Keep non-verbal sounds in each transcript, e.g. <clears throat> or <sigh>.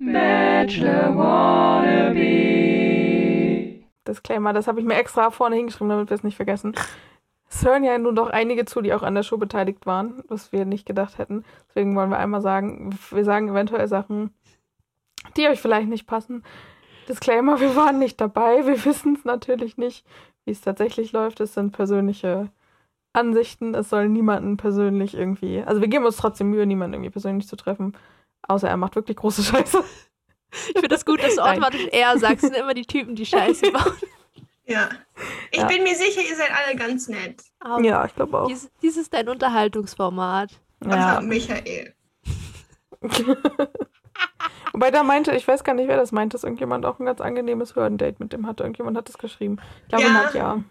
Bachelor Wannabe. Disclaimer, das habe ich mir extra vorne hingeschrieben, damit wir es nicht vergessen. Es hören ja nun doch einige zu, die auch an der Show beteiligt waren, was wir nicht gedacht hätten. Deswegen wollen wir einmal sagen, wir sagen eventuell Sachen, die euch vielleicht nicht passen. Disclaimer, wir waren nicht dabei, wir wissen es natürlich nicht, wie es tatsächlich läuft. Es sind persönliche Ansichten, es soll niemanden persönlich irgendwie. Also wir geben uns trotzdem Mühe, niemanden irgendwie persönlich zu treffen. Außer er macht wirklich große <laughs> Scheiße. Ich finde das gut, dass du automatisch eher sagst, sind immer die Typen, die Scheiße <laughs> bauen. Ja. Ich Ja. bin mir sicher, ihr seid alle ganz nett. Aber Ja, ich glaube auch. dies, dies ist dein Unterhaltungsformat. Ja. Michael. <laughs> Wobei da meinte, ich weiß gar nicht, wer das meinte, dass irgendjemand auch ein ganz angenehmes Hördate mit dem hatte. Irgendjemand hat das geschrieben. Ich glaube, Ja. Nadja.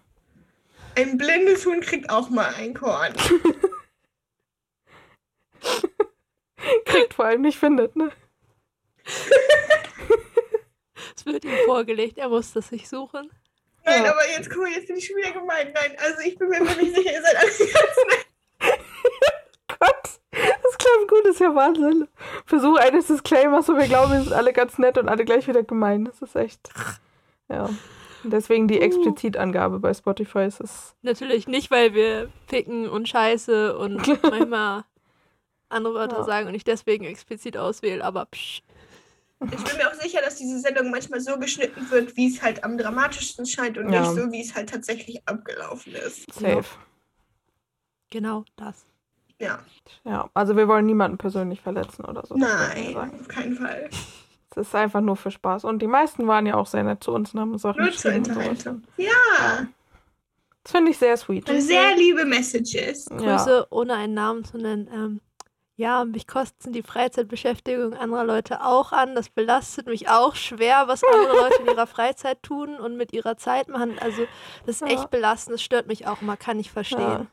Ein blindes Huhn kriegt auch mal ein Korn. <laughs> Kriegt vor allem nicht findet, ne? <laughs> Es wird ihm vorgelegt, er muss das sich suchen. Nein, Ja. aber jetzt guck mal, jetzt bin ich schon wieder gemeint. Nein, also ich bin mir wirklich sicher, ihr seid alle ganz <laughs> nett. Gott, das klingt gut, das ist ja Wahnsinn. Versuch eines Disclaimers, wo wir glauben, wir sind alle ganz nett und alle gleich wieder gemein. Das ist echt. Ja. Und Deswegen die Explizitangabe bei Spotify ist es. Natürlich nicht, weil wir ficken und scheiße und manchmal andere Wörter Ja. sagen und ich deswegen explizit auswähle, aber psch. Ich bin mir auch sicher, dass diese Sendung manchmal so geschnitten wird, wie es halt am dramatischsten scheint und Ja. nicht so, wie es halt tatsächlich abgelaufen ist. Safe. Genau das. Ja. Ja, also wir wollen niemanden persönlich verletzen oder so. Nein, auf keinen Fall. Es ist einfach nur für Spaß. Und die meisten waren ja auch sehr nett zu uns und haben uns Sachen Nur zur. Unterhaltung. Ja. Das finde ich sehr sweet. Sehr liebe Messages. Ja. Grüße, ohne einen Namen zu nennen. Ähm, ja, mich kosten die Freizeitbeschäftigung anderer Leute auch an. Das belastet mich auch schwer, was andere <laughs> Leute in ihrer Freizeit tun und mit ihrer Zeit machen. Also, das ist Ja. echt belastend. Das stört mich auch immer, kann ich verstehen. Ja.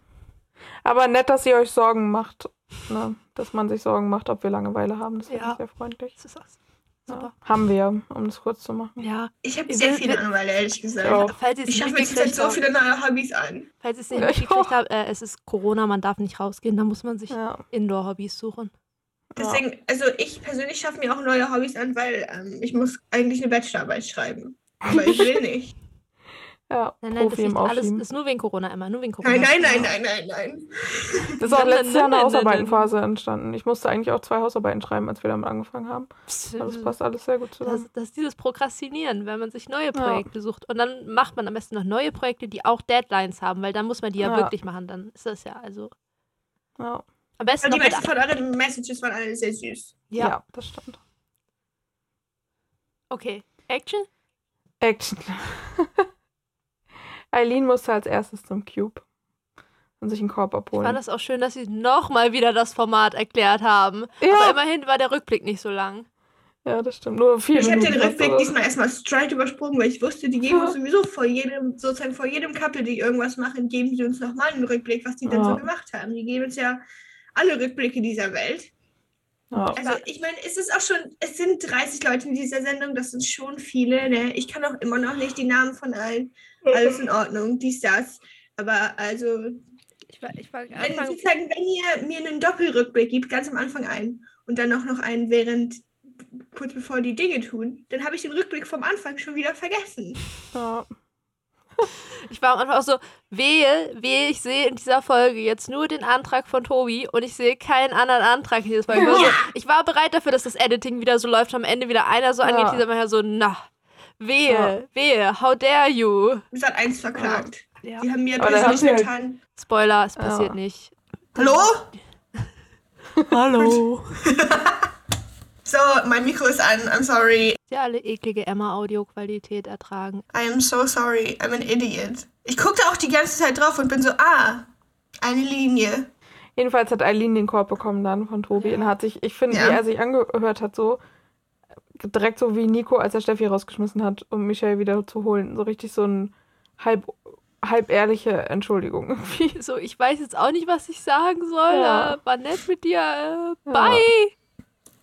Aber nett, dass ihr euch Sorgen macht. Ne? Dass man sich Sorgen macht, ob wir Langeweile haben. Das Ja. ich sehr freundlich. Das ist das. Ja. Super. Haben wir, um das kurz zu machen. Ja. Ich habe sehr wir- viel Langeweile, ehrlich gesagt. Ja. Falls es Ich schaffe mir zurzeit so viele neue Hobbys an. falls es nicht Ja, habt, äh, es ist Corona, man darf nicht rausgehen, da muss man sich Ja. Indoor-Hobbys suchen. Deswegen, also ich persönlich schaffe mir auch neue Hobbys an, weil ähm, ich muss eigentlich eine Bachelorarbeit schreiben. Aber ich will <laughs> nicht. Ja, Nein, nein, das Profi ist im alles ist nur wegen Corona immer, nur wegen Corona. Nein, nein, nein, nein, nein, nein. Das ist auch letztes Jahr eine Hausarbeitenphase entstanden. Ich musste eigentlich auch zwei Hausarbeiten schreiben, als wir damit angefangen haben. Psst, Also es passt alles sehr gut Das, zusammen. das ist dieses Prokrastinieren, wenn man sich neue Projekte sucht. Und dann macht man am besten noch neue Projekte, die auch Deadlines haben, weil dann muss man die ja, Ja. wirklich machen. Dann ist das ja also Ja, am besten Und die meisten von euren Messages waren alle sehr süß. ja. ja. das stimmt. Okay, Action? Action. <laughs> Eileen musste als erstes zum Cube und sich einen Korb Ich abholen. fand das auch schön, dass sie nochmal wieder das Format erklärt haben. Aber ja, immerhin war der Rückblick nicht so lang. ja, das stimmt. Nur vier Ich habe den Rückblick oder? diesmal erstmal straight übersprungen, weil ich wusste, die geben Ja. uns sowieso vor jedem, sozusagen vor jedem Couple, die irgendwas machen, geben sie uns nochmal einen Rückblick, was die dann Ja. so gemacht haben. Die geben uns ja alle Rückblicke dieser Welt. Ja. Also ich meine, es ist auch schon, es sind 30 Leute in dieser Sendung, das sind schon viele, ne? Ich kann auch immer noch nicht die Namen von allen. Alles in Ordnung, dies, das. Aber also, Ich war, ich war wenn, sozusagen, wenn ihr mir einen Doppelrückblick gibt, ganz am Anfang ein und dann auch noch einen während, kurz bevor die Dinge tun, dann habe ich den Rückblick vom Anfang schon wieder vergessen. Ja. <laughs> Ich war am Anfang auch so, wehe, wehe, ich sehe in dieser Folge jetzt nur den Antrag von Tobi und ich sehe keinen anderen Antrag in dieser Folge. Ich war, so, ich war bereit dafür, dass das Editing wieder so läuft, am Ende wieder einer so Ja. angeht, dieser mal so, na, wehe, Ja. wehe, how dare you. Es hat eins verklagt. Ja. Die haben mir sie halt- getan. Spoiler, es Ja. passiert nicht. Hallo? Hallo. <laughs> So, mein Mikro ist an. I'm sorry. Sie alle eklige Emma-Audioqualität ertragen. I am so sorry. I'm an idiot. Ich guckte auch die ganze Zeit drauf und bin so, ah, eine Linie. Jedenfalls hat Eileen den Korb bekommen dann von Tobi Ja. und hat sich, ich finde, Ja. wie er sich angehört hat, so direkt so wie Nico, als er Steffi rausgeschmissen hat, um Michelle wieder zu holen. So richtig so ein halb, halb ehrliche Entschuldigung irgendwie. <laughs> So, ich weiß jetzt auch nicht, was ich sagen soll. Ja. War nett mit dir. Äh, Ja. bye.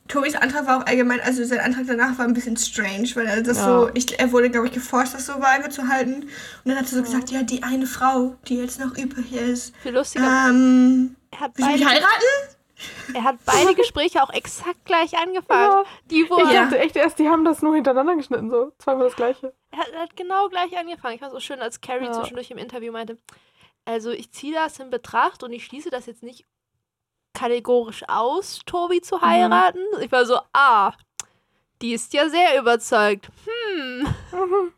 Tobis Antrag war auch allgemein, also sein Antrag danach war ein bisschen strange, weil er das Ja. so, ich, er wurde, glaube ich, geforst, das so vage zu halten. Und dann hat er so gesagt, ja, die eine Frau, die jetzt noch übrig ist, Viel lustiger. ähm, willst du mich heiraten? Er hat beide Gespräche auch exakt gleich angefangen. Ja. Die, wo Ich dachte echt erst, die haben das nur hintereinander geschnitten, so. Zweimal das gleiche. er hat, er hat genau gleich angefangen. Ich es so schön, als Carrie Ja. zwischendurch im Interview meinte, also ich ziehe das in Betracht und ich schließe das jetzt nicht kategorisch aus, Tobi Mhm. zu heiraten. Ich war so, ah, die ist ja sehr überzeugt. Hm. <laughs>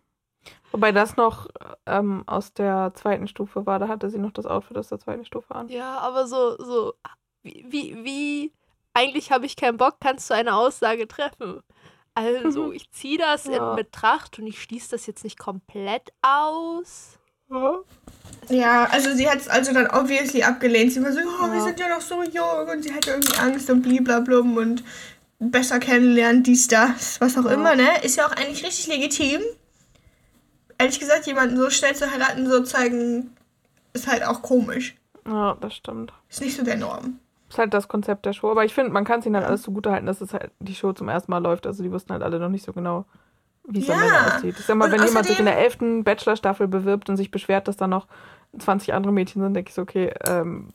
Wobei das noch ähm, aus der zweiten Stufe war. Da hatte sie noch das Outfit aus der zweiten Stufe an. Ja, aber so, so, wie, wie, wie eigentlich habe ich keinen Bock, kannst du eine Aussage treffen. Also, ich ziehe das Ja. in Betracht und ich schließe das jetzt nicht komplett aus. Ja, also sie hat es also dann obviously abgelehnt. Sie war so, oh, wir Ja. sind ja noch so jung und sie hatte irgendwie Angst und bliblablum und besser kennenlernen, dies, das, was auch immer, ne? Ist ja auch eigentlich richtig legitim. Ehrlich gesagt, jemanden so schnell zu heiraten, so zeigen, ist halt auch komisch. Ja, das stimmt. Ist nicht so der Norm. Ist halt das Konzept der Show. Aber ich finde, man kann es ihnen halt alles zugutehalten, dass es halt die Show zum ersten Mal läuft. Also die wussten halt alle noch nicht so genau, wie es am Ja. Ende aussieht. Ich sag mal, Und wenn jemand sich in außerdem- der elften Bachelor-Staffel bewirbt und sich beschwert, dass da noch 20 andere Mädchen sind, denke ich so, okay, ähm,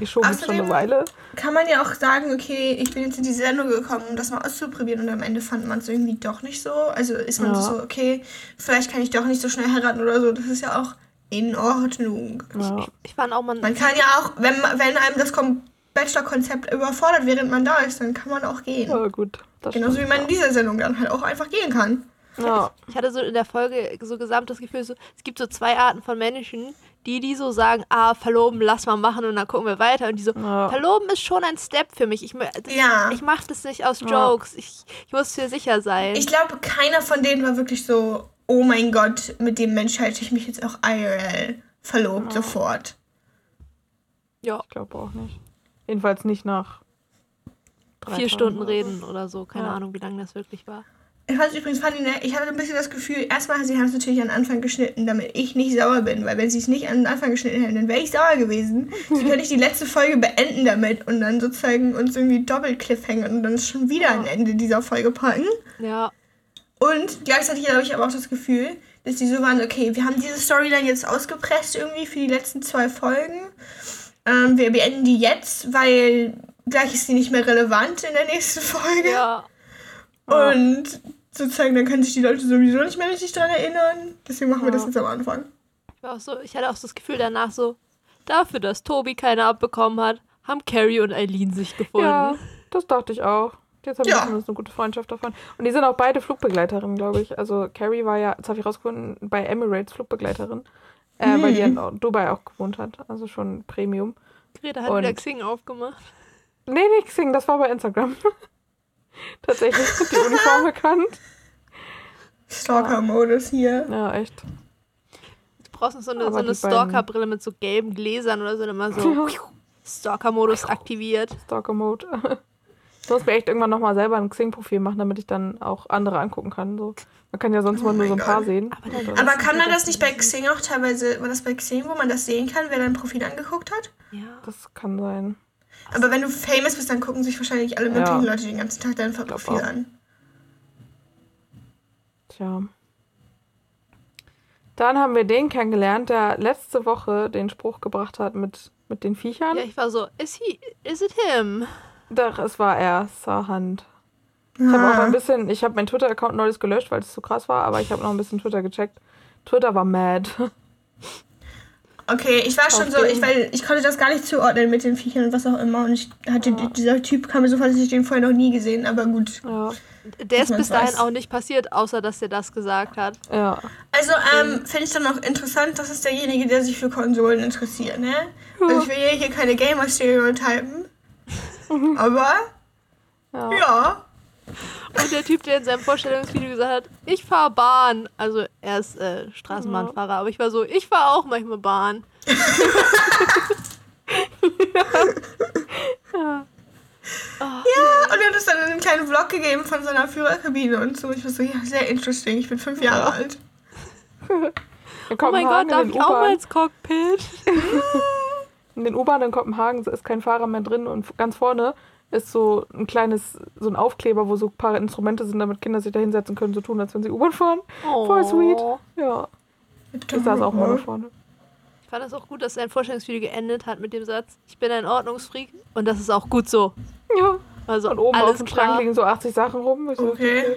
die Show gibt schon eine Außerdem- Weile. Kann man ja auch sagen, okay, ich bin jetzt in die Sendung gekommen, um das mal auszuprobieren und am Ende fand man es irgendwie doch nicht so. Also ist man Ja. so, okay, vielleicht kann ich doch nicht so schnell heiraten oder so. Das ist ja auch in Ordnung. Ja. Ich fand auch, man, Man kann ja auch, wenn, man- wenn einem das Kom- Bachelor-Konzept überfordert, während man da ist, dann kann man auch gehen. ja, gut. Das Genauso wie man in dieser Sendung dann halt auch einfach gehen kann. Ja. ich hatte so in der Folge so gesamt das Gefühl, so, es gibt so zwei Arten von Menschen, die, die so sagen, ah, verloben, lass mal machen und dann gucken wir weiter. Und die so, Ja. verloben ist schon ein Step für mich. Ich, das, Ja. ich mach das nicht aus Ja. Jokes. Ich, ich muss mir sicher sein. Ich glaube, keiner von denen war wirklich so, oh mein Gott, mit dem Mensch halte ich mich jetzt auch IRL verlobt sofort. ja, Ich glaube auch nicht. Jedenfalls nicht nach drei vier Stunden reden oder so. Keine Ja. Ahnung, wie lange das wirklich war. Ich fand es übrigens funny, ne? Ich hatte ein bisschen das Gefühl, erstmal, sie haben es natürlich an den Anfang geschnitten, damit ich nicht sauer bin, weil wenn sie es nicht an den Anfang geschnitten hätten, dann wäre ich sauer gewesen. <laughs> Sie könnte ich die letzte Folge beenden damit und dann sozusagen uns irgendwie doppelt cliffhängen und dann schon wieder ein Ende dieser Folge packen. Ja, Und gleichzeitig habe ich aber auch das Gefühl, dass die so waren, okay, wir haben diese Storyline jetzt ausgepresst irgendwie für die letzten zwei Folgen. Ähm, wir beenden die jetzt, weil gleich ist sie nicht mehr relevant in der nächsten Folge. ja. Und sozusagen, dann können sich die Leute sowieso nicht mehr richtig dran erinnern. Deswegen machen wir das Ja. jetzt am Anfang. Ich, war auch so, ich hatte auch so das Gefühl danach so, dafür, dass Tobi keine abbekommen hat, haben Carrie und Eileen sich gefunden. Ja, das dachte ich auch. Jetzt haben wir Ja. zumindest eine gute Freundschaft davon. Und die sind auch beide Flugbegleiterinnen, glaube ich. Also Carrie war ja, das habe ich rausgefunden, bei Emirates Flugbegleiterin. Äh, Weil die Hm. in Dubai auch gewohnt hat. Also schon Premium. Greta hat Und- wieder Xing aufgemacht. Nee, nicht Xing, das war bei Instagram. <laughs> Tatsächlich die Uniform <laughs> bekannt. Stalker-Modus hier. Ja, echt. Du brauchst noch so eine, so eine Stalker-Brille mit so gelben Gläsern oder so, dann immer so <laughs> Stalker-Modus aktiviert. Stalker-Mode. Ich muss mir echt irgendwann nochmal selber ein Xing-Profil machen, damit ich dann auch andere angucken kann. So. Man kann ja sonst Oh mal nur so ein paar sehen. Aber dann- Und Aber kann man das nicht bei Xing auch teilweise, war das bei Xing, wo man das sehen kann, wer dein Profil angeguckt hat? Ja. Das kann sein. Aber wenn du famous bist, dann gucken sich wahrscheinlich alle möglichen Ja. Leute den ganzen Tag dein Profil auch. an. Tja. Dann haben wir den kennengelernt, der letzte Woche den Spruch gebracht hat mit, mit den Viechern. ja, ich war so, is he, is it him? Doch, es war er, Sahand. Ich habe auch Ah. ein bisschen, ich habe meinen Twitter-Account neulich gelöscht, weil es so krass war, aber ich habe noch ein bisschen Twitter gecheckt. Twitter war mad. Okay, ich war schon Auf so, den- ich, weil ich konnte das gar nicht zuordnen mit den Viechern und was auch immer. Und ich hatte, dieser Typ kam mir so vor, dass ich den vorher noch nie gesehen, aber gut. ja, Der ist bis dahin weiß. auch nicht passiert, außer dass er das gesagt hat. ja. Also, ähm, finde ich dann auch interessant, das ist derjenige, der sich für Konsolen interessiert, ne? Also ich will ja hier keine Gamer-Stereotypen. Aber, ja. ja. Und der Typ, der in seinem Vorstellungsvideo gesagt hat, ich fahre Bahn. Also er ist äh, Straßenbahnfahrer, aber ich war so, ich fahre auch manchmal Bahn. <laughs> Und er hat es dann in einem kleinen Vlog gegeben von seiner Führerkabine und so. Ich war so, ja, sehr interesting. Ich bin fünf Jahre Ja. alt. <laughs> Oh mein Gott, darf ich auch mal ins Cockpit? In den U-Bahnen in Kopenhagen ist kein Fahrer mehr drin und ganz vorne ist so ein kleines, so ein Aufkleber, wo so ein paar Instrumente sind, damit Kinder sich da hinsetzen können, so tun, als wenn sie U-Bahn fahren. Oh. Voll sweet. Ja, ich saß auch mal da vorne. fand es auch gut, dass sein Vorstellungsvideo geendet hat mit dem Satz, ich bin ein Ordnungsfreak und das ist auch gut so. Ja. Also Und oben alles auf dem klar. Schrank liegen so 80 Sachen rum. Ich so, Okay.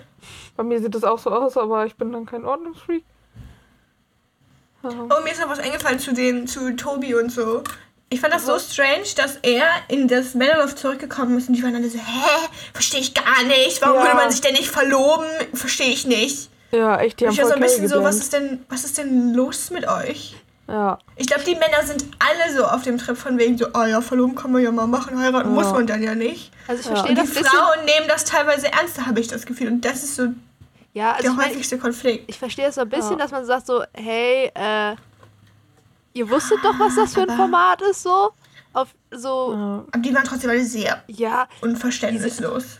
Bei mir sieht das auch so aus, aber ich bin dann kein Ordnungsfreak. Oh, mir ist noch was eingefallen zu den, zu Tobi und so. Ich fand das so strange, dass er in das Männerloft zurückgekommen ist und die waren alle so, hä? Verstehe ich gar nicht. Warum Ja. würde man sich denn nicht verloben? Verstehe ich nicht. Ja, echt, die haben ich war so ein bisschen so, was ist denn, was ist denn los mit euch? Ja, Ich glaube, die Männer sind alle so auf dem Trip von wegen so, oh ja, verloben kann man ja mal machen, heiraten Ja. muss man dann ja nicht. Also ich Ja. verstehe die das bisschen. Frauen nehmen das teilweise ernster, habe ich das Gefühl. Und das ist so Ja, also der mein, häufigste Konflikt. ich verstehe es so ein bisschen, Ja. dass man sagt so, hey, äh, ihr wusstet doch, was das für ein Format ist, so. Auf so, ja. Aber die waren trotzdem alle sehr ja, unverständnislos.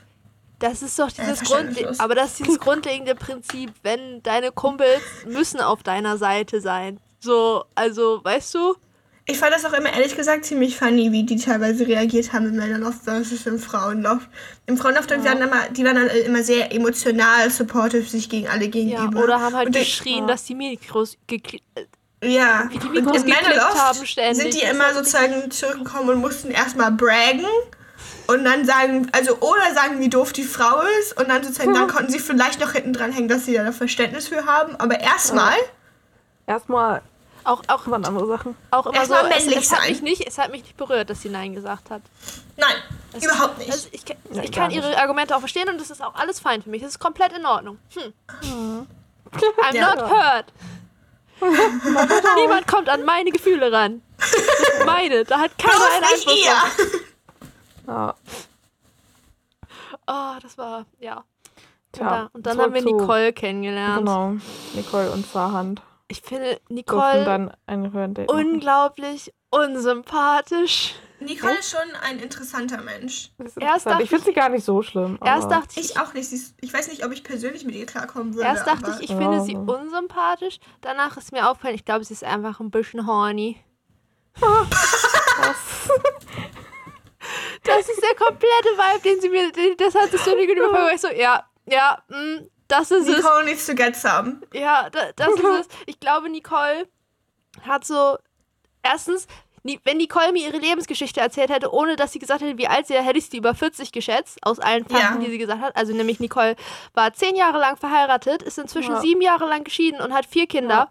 das ist doch dieses Grund, verständnislos. aber das ist dieses grundlegende Prinzip, wenn deine Kumpels müssen auf deiner Seite sein. So, also, weißt du? Ich fand das auch immer ehrlich gesagt ziemlich funny, wie die teilweise reagiert haben im Männerloft versus im Frauenloft. Im Frauenloft die waren immer, die waren dann immer sehr emotional supportive sich gegen alle Ja, gegenüber. oder haben halt Und geschrien, ja. dass die Mikros gekli- ja. wie die Und Mikros im geklickt Männerloft haben ständig. sind die Das immer sozusagen zurückgekommen und mussten erstmal braggen und dann sagen, also oder sagen, wie doof die Frau ist und dann sozusagen, dann konnten sie vielleicht noch hinten dran hängen, dass sie da Verständnis für haben, aber erstmal, Erstmal Auch, auch, waren andere Sachen. auch immer so, Erstmal es, männlich es, hat mich nicht, es hat mich nicht berührt, dass sie Nein gesagt hat. nein, Es überhaupt nicht. Also ich, kann- Ja, ich kann ihre Argumente auch verstehen und das ist auch alles fein für mich. Das ist komplett in Ordnung. Hm. I'm Ja. not hurt. <laughs> Niemand kommt an meine Gefühle ran. Das meine. Da hat keiner einen Einfluss. Ja. Oh, das war, ja. Und, Tja, da, und dann haben wir zu- Nicole kennengelernt. Genau, Nicole und Zahand Ich finde Nicole unglaublich unsympathisch. Nicole ist schon ein interessanter Mensch. Das Erst ich finde sie gar nicht so schlimm. Erst dachte ich, Ich auch nicht. Ist, ich weiß nicht, ob ich persönlich mit ihr klarkommen würde. erst dachte aber ich, ich finde sie Ja. unsympathisch. Danach ist mir aufgefallen, ich glaube, sie ist einfach ein bisschen horny. Das ist der komplette Vibe, den sie mir, den- das hat es so gegenüber war ich so, ja, ja, mh, das ist es. Nicole needs to get some. Ja, da, das ist es. Ich glaube, Nicole hat so, erstens, wenn Nicole mir ihre Lebensgeschichte erzählt hätte, ohne dass sie gesagt hätte, wie alt sie ist, hätte ich sie über 40 geschätzt, aus allen Fakten, Ja. die sie gesagt hat. Also nämlich Nicole war zehn Jahre lang verheiratet, ist inzwischen Ja. sieben Jahre lang geschieden und hat vier Kinder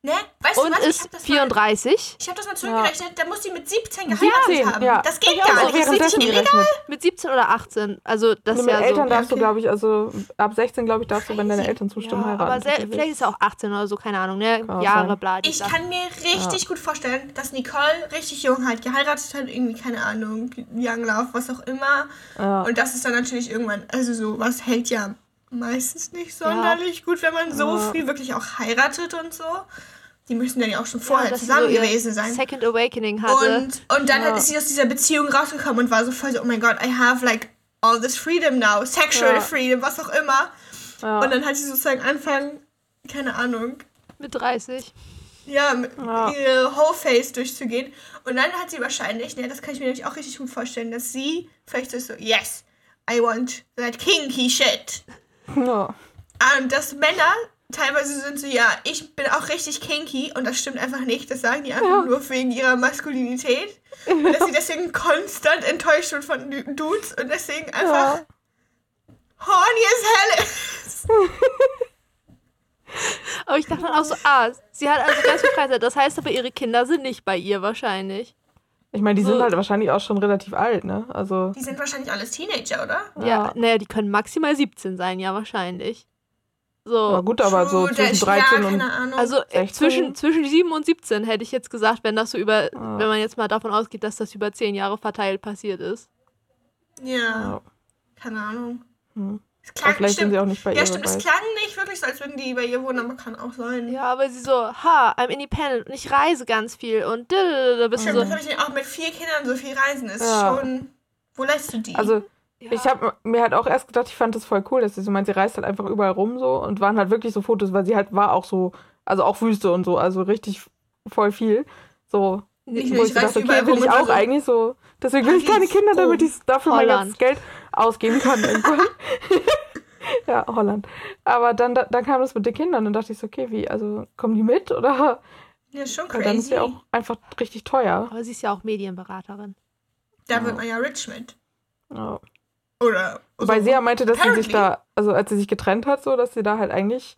Ne? Weißt du und was? ich ist hab das mal, 34. ich habe das mal zurückgerechnet. Da muss die mit 17 geheiratet 17, haben. ja. Das geht Ich auch gar nicht. Das ist währenddessen richtig illegal. Mit 17 oder 18. Also das ist mit ja Eltern so. darfst du, okay. glaube ich, also ab 16, glaube ich, darfst du, wenn deine. Eltern zustimmen, Ja, heiraten. aber vielleicht ist er auch 18 oder so, keine Ahnung, ne? Kann Jahre, bla. Ich Sachen. kann mir richtig gut vorstellen, dass Nicole richtig jung halt geheiratet hat, irgendwie, keine Ahnung, Young Love, was auch immer. Ja. Und das ist dann natürlich irgendwann, also so, was hält ja meistens nicht sonderlich gut, wenn man so Ja. früh wirklich auch heiratet und so. Die müssen dann ja auch schon vorher sie zusammen so ihr gewesen sein. Second Awakening hatte. Und, und dann Ja. ist sie aus dieser Beziehung rausgekommen und war so voll so, oh mein Gott, I have like all this freedom now, sexual Ja. freedom, was auch immer. ja. Und dann hat sie sozusagen angefangen, keine Ahnung, mit 30. ja, mit Ja. ihre Whole Face durchzugehen. Und dann hat sie wahrscheinlich, ne, das kann ich mir nämlich auch richtig gut vorstellen, dass sie vielleicht so, yes, I want that kinky shit. Ja. Und dass Männer teilweise sind so, ja, ich bin auch richtig kinky und das stimmt einfach nicht. Das sagen die einfach Ja. nur wegen ihrer Maskulinität. Und dass sie deswegen konstant enttäuscht sind von Du- Dudes und deswegen einfach Ja. horny as hell ist. <laughs> Aber ich dachte dann auch so, ah, sie hat also ganz viel Freizeit. Das heißt aber, ihre Kinder sind nicht bei ihr wahrscheinlich. Ich meine, die sind So. halt wahrscheinlich auch schon relativ alt, ne? Also, Die sind wahrscheinlich alles Teenager, oder? Ja, Ja. naja, die können maximal 17 sein, ja, wahrscheinlich. ja So. gut, aber so True, der zwischen ist- 13 ja, und. Also äh, 16. zwischen, zwischen 7 und 17 hätte ich jetzt gesagt, wenn das so über, Ja. wenn man jetzt mal davon ausgeht, dass das über 10 Jahre verteilt passiert ist. ja, Ja. keine Ahnung. Hm. Es Aber klang vielleicht sind stimmt, sie auch nicht bei Ja, ihr. stimmt, wer es klang nicht wirklich so, als würden die bei ihr wohnen, aber kann auch sein. Ja, aber sie so, ha, I'm independent und ich reise ganz viel und da bist du Stimmt, so. das habe ich auch mit vier Kindern so viel reisen. Ist Ja. schon. Wo lässt du die? Also, Ja. ich habe mir halt auch erst gedacht, ich fand das voll cool, dass sie so meint, sie reist halt einfach überall rum so und waren halt wirklich so Fotos, weil sie halt war auch so, also auch Wüste und so, also richtig voll viel. So, Nicht wo ich ich dachte, okay, will ich auch also- eigentlich so. Deswegen will ich keine Kinder, damit Rom, ich dafür mein Holland. ganzes Geld ausgeben kann irgendwann. <laughs> ja, Holland. Aber dann, da- dann kam das mit den Kindern und dachte ich so, okay, wie, also kommen die mit oder Ja, ist schon Weil dann ist crazy. ja auch einfach richtig teuer. Aber sie ist ja auch Medienberaterin. Da wird man ja rich mit. Ja. Oder. Wobei sie ja meinte, dass sie sich Apparently. da, also als sie sich getrennt hat, so, dass sie da halt eigentlich,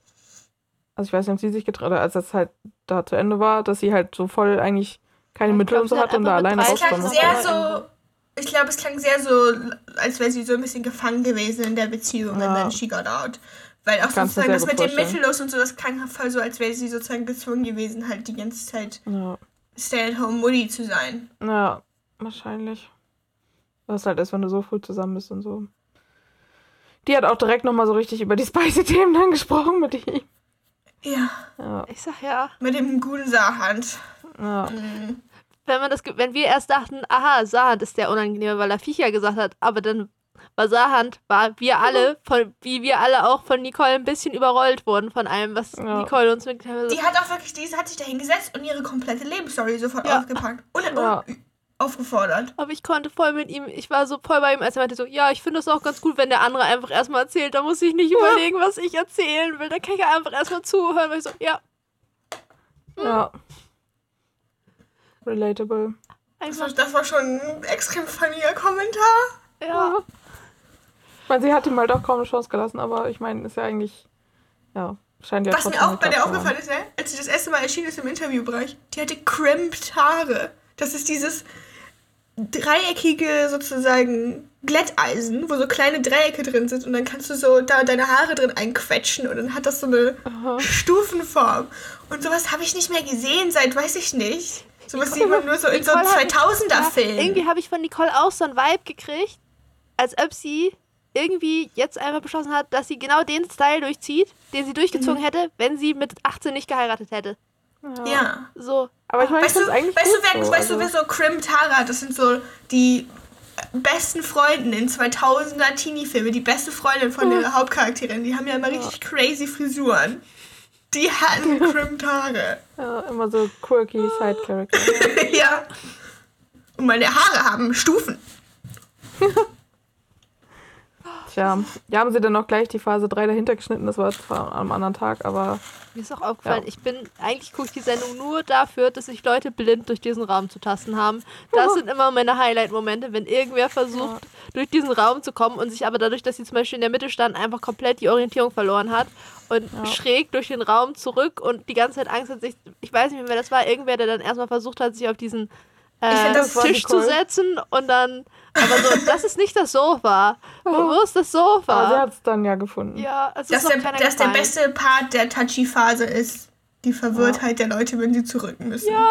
also ich weiß nicht, ob sie sich getrennt hat, als das halt da zu Ende war, dass sie halt so voll eigentlich keine Ich Mittel glaub, und so hat und da alleine klang rauskommen Tagen musste. sehr so. Ich glaube, es klang sehr so, als wäre sie so ein bisschen gefangen gewesen in der Beziehung und Ja. dann she got out. Weil auch Kannst sozusagen das mit dem. Mittellos und so, das klang voll so, als wäre sie sozusagen gezwungen gewesen, halt die ganze Zeit Ja. Stay-at-home-Mutti zu sein. ja, wahrscheinlich. Was halt ist, wenn du so früh zusammen bist und so. Die hat auch direkt nochmal so richtig über die <laughs> spicy-Themen dann gesprochen mit ihm. Ja, Ja, Ich sag ja, mit dem guten Saarhand. ja. Mhm. Wenn man das, ge- wenn wir erst dachten, aha, Sahand ist der Unangenehme, weil er Viecher gesagt hat, aber dann war Sahand, war wir alle, <laughs> von, wie wir alle auch von Nicole ein bisschen überrollt wurden von allem, was Ja. Nicole uns mitgeteilt hat. Die hat auch wirklich, die hat sich da hingesetzt und ihre komplette Lebensstory sofort Ja. aufgepackt. Und, Ja. und aufgefordert. Aber ich konnte voll mit ihm, ich war so voll bei ihm, als er meinte so, ja, ich finde das auch ganz gut, wenn der andere einfach erstmal erzählt, da muss ich nicht überlegen, was ich erzählen will, da kann ich einfach erstmal zuhören, weil ich so, ja, ja. Relatable. Das war, einfach, das war schon ein extrem funniger Kommentar. ja. Ich meine, sie hat ihm halt auch kaum eine Chance gelassen, aber ich meine, ist ja eigentlich, ja, scheint ja Was mir auch bei der aufgefallen ist, ne? als sie das erste Mal erschien ist im Interviewbereich, die hatte crimped Haare. Das ist dieses dreieckige sozusagen Glätteisen, wo so kleine Dreiecke drin sind und dann kannst du so da deine Haare drin einquetschen und dann hat das so eine Stufenform. Und sowas habe ich nicht mehr gesehen seit, weiß ich nicht. Sowas sieht man nur so in so Nicole hat- 2000er-Filmen. Irgendwie habe ich von Nicole auch so ein Vibe gekriegt, als ob sie irgendwie jetzt einfach beschlossen hat, dass sie genau den Style durchzieht, den sie durchgezogen hätte, wenn sie mit 18 nicht geheiratet hätte. ja. So. Aber ich meine, ich Weißt du, eigentlich weißt, du, gut wer, so. weißt du, also, wer so Haare hat? Das sind so die besten Freunden in 2000er Teenie-Filme. Die beste Freundin von der Hauptcharakterin. Die haben ja immer richtig crazy Frisuren. Die hatten crimped Haare. ja, immer so quirky Side-Character. <laughs> ja. Und meine Haare haben Stufen. <laughs> Tja, ja, haben sie dann auch gleich die Phase 3 dahinter geschnitten. Das war zwar am anderen Tag, aber Mir ist auch aufgefallen, Ja. ich bin, eigentlich gucke ich die Sendung nur dafür, dass sich Leute blind durch diesen Raum zu tasten haben. Das sind immer meine Highlight-Momente, wenn irgendwer versucht, durch diesen Raum zu kommen und sich aber dadurch, dass sie zum Beispiel in der Mitte stand, einfach komplett die Orientierung verloren hat und schräg durch den Raum zurück und die ganze Zeit Angst hat, sich, ich weiß nicht mehr, wer das war, irgendwer, der dann erstmal versucht hat, sich auf diesen äh, Tisch zu Nicole. setzen und dann, aber so, das ist nicht das Sofa. Wo, wo ist das aber sie Sofa? hat es dann ja gefunden. Ja, es Dass, ist der, dass der beste Part der Touchy-Phase ist die Verwirrtheit der Leute, wenn sie zurück müssen. Ja.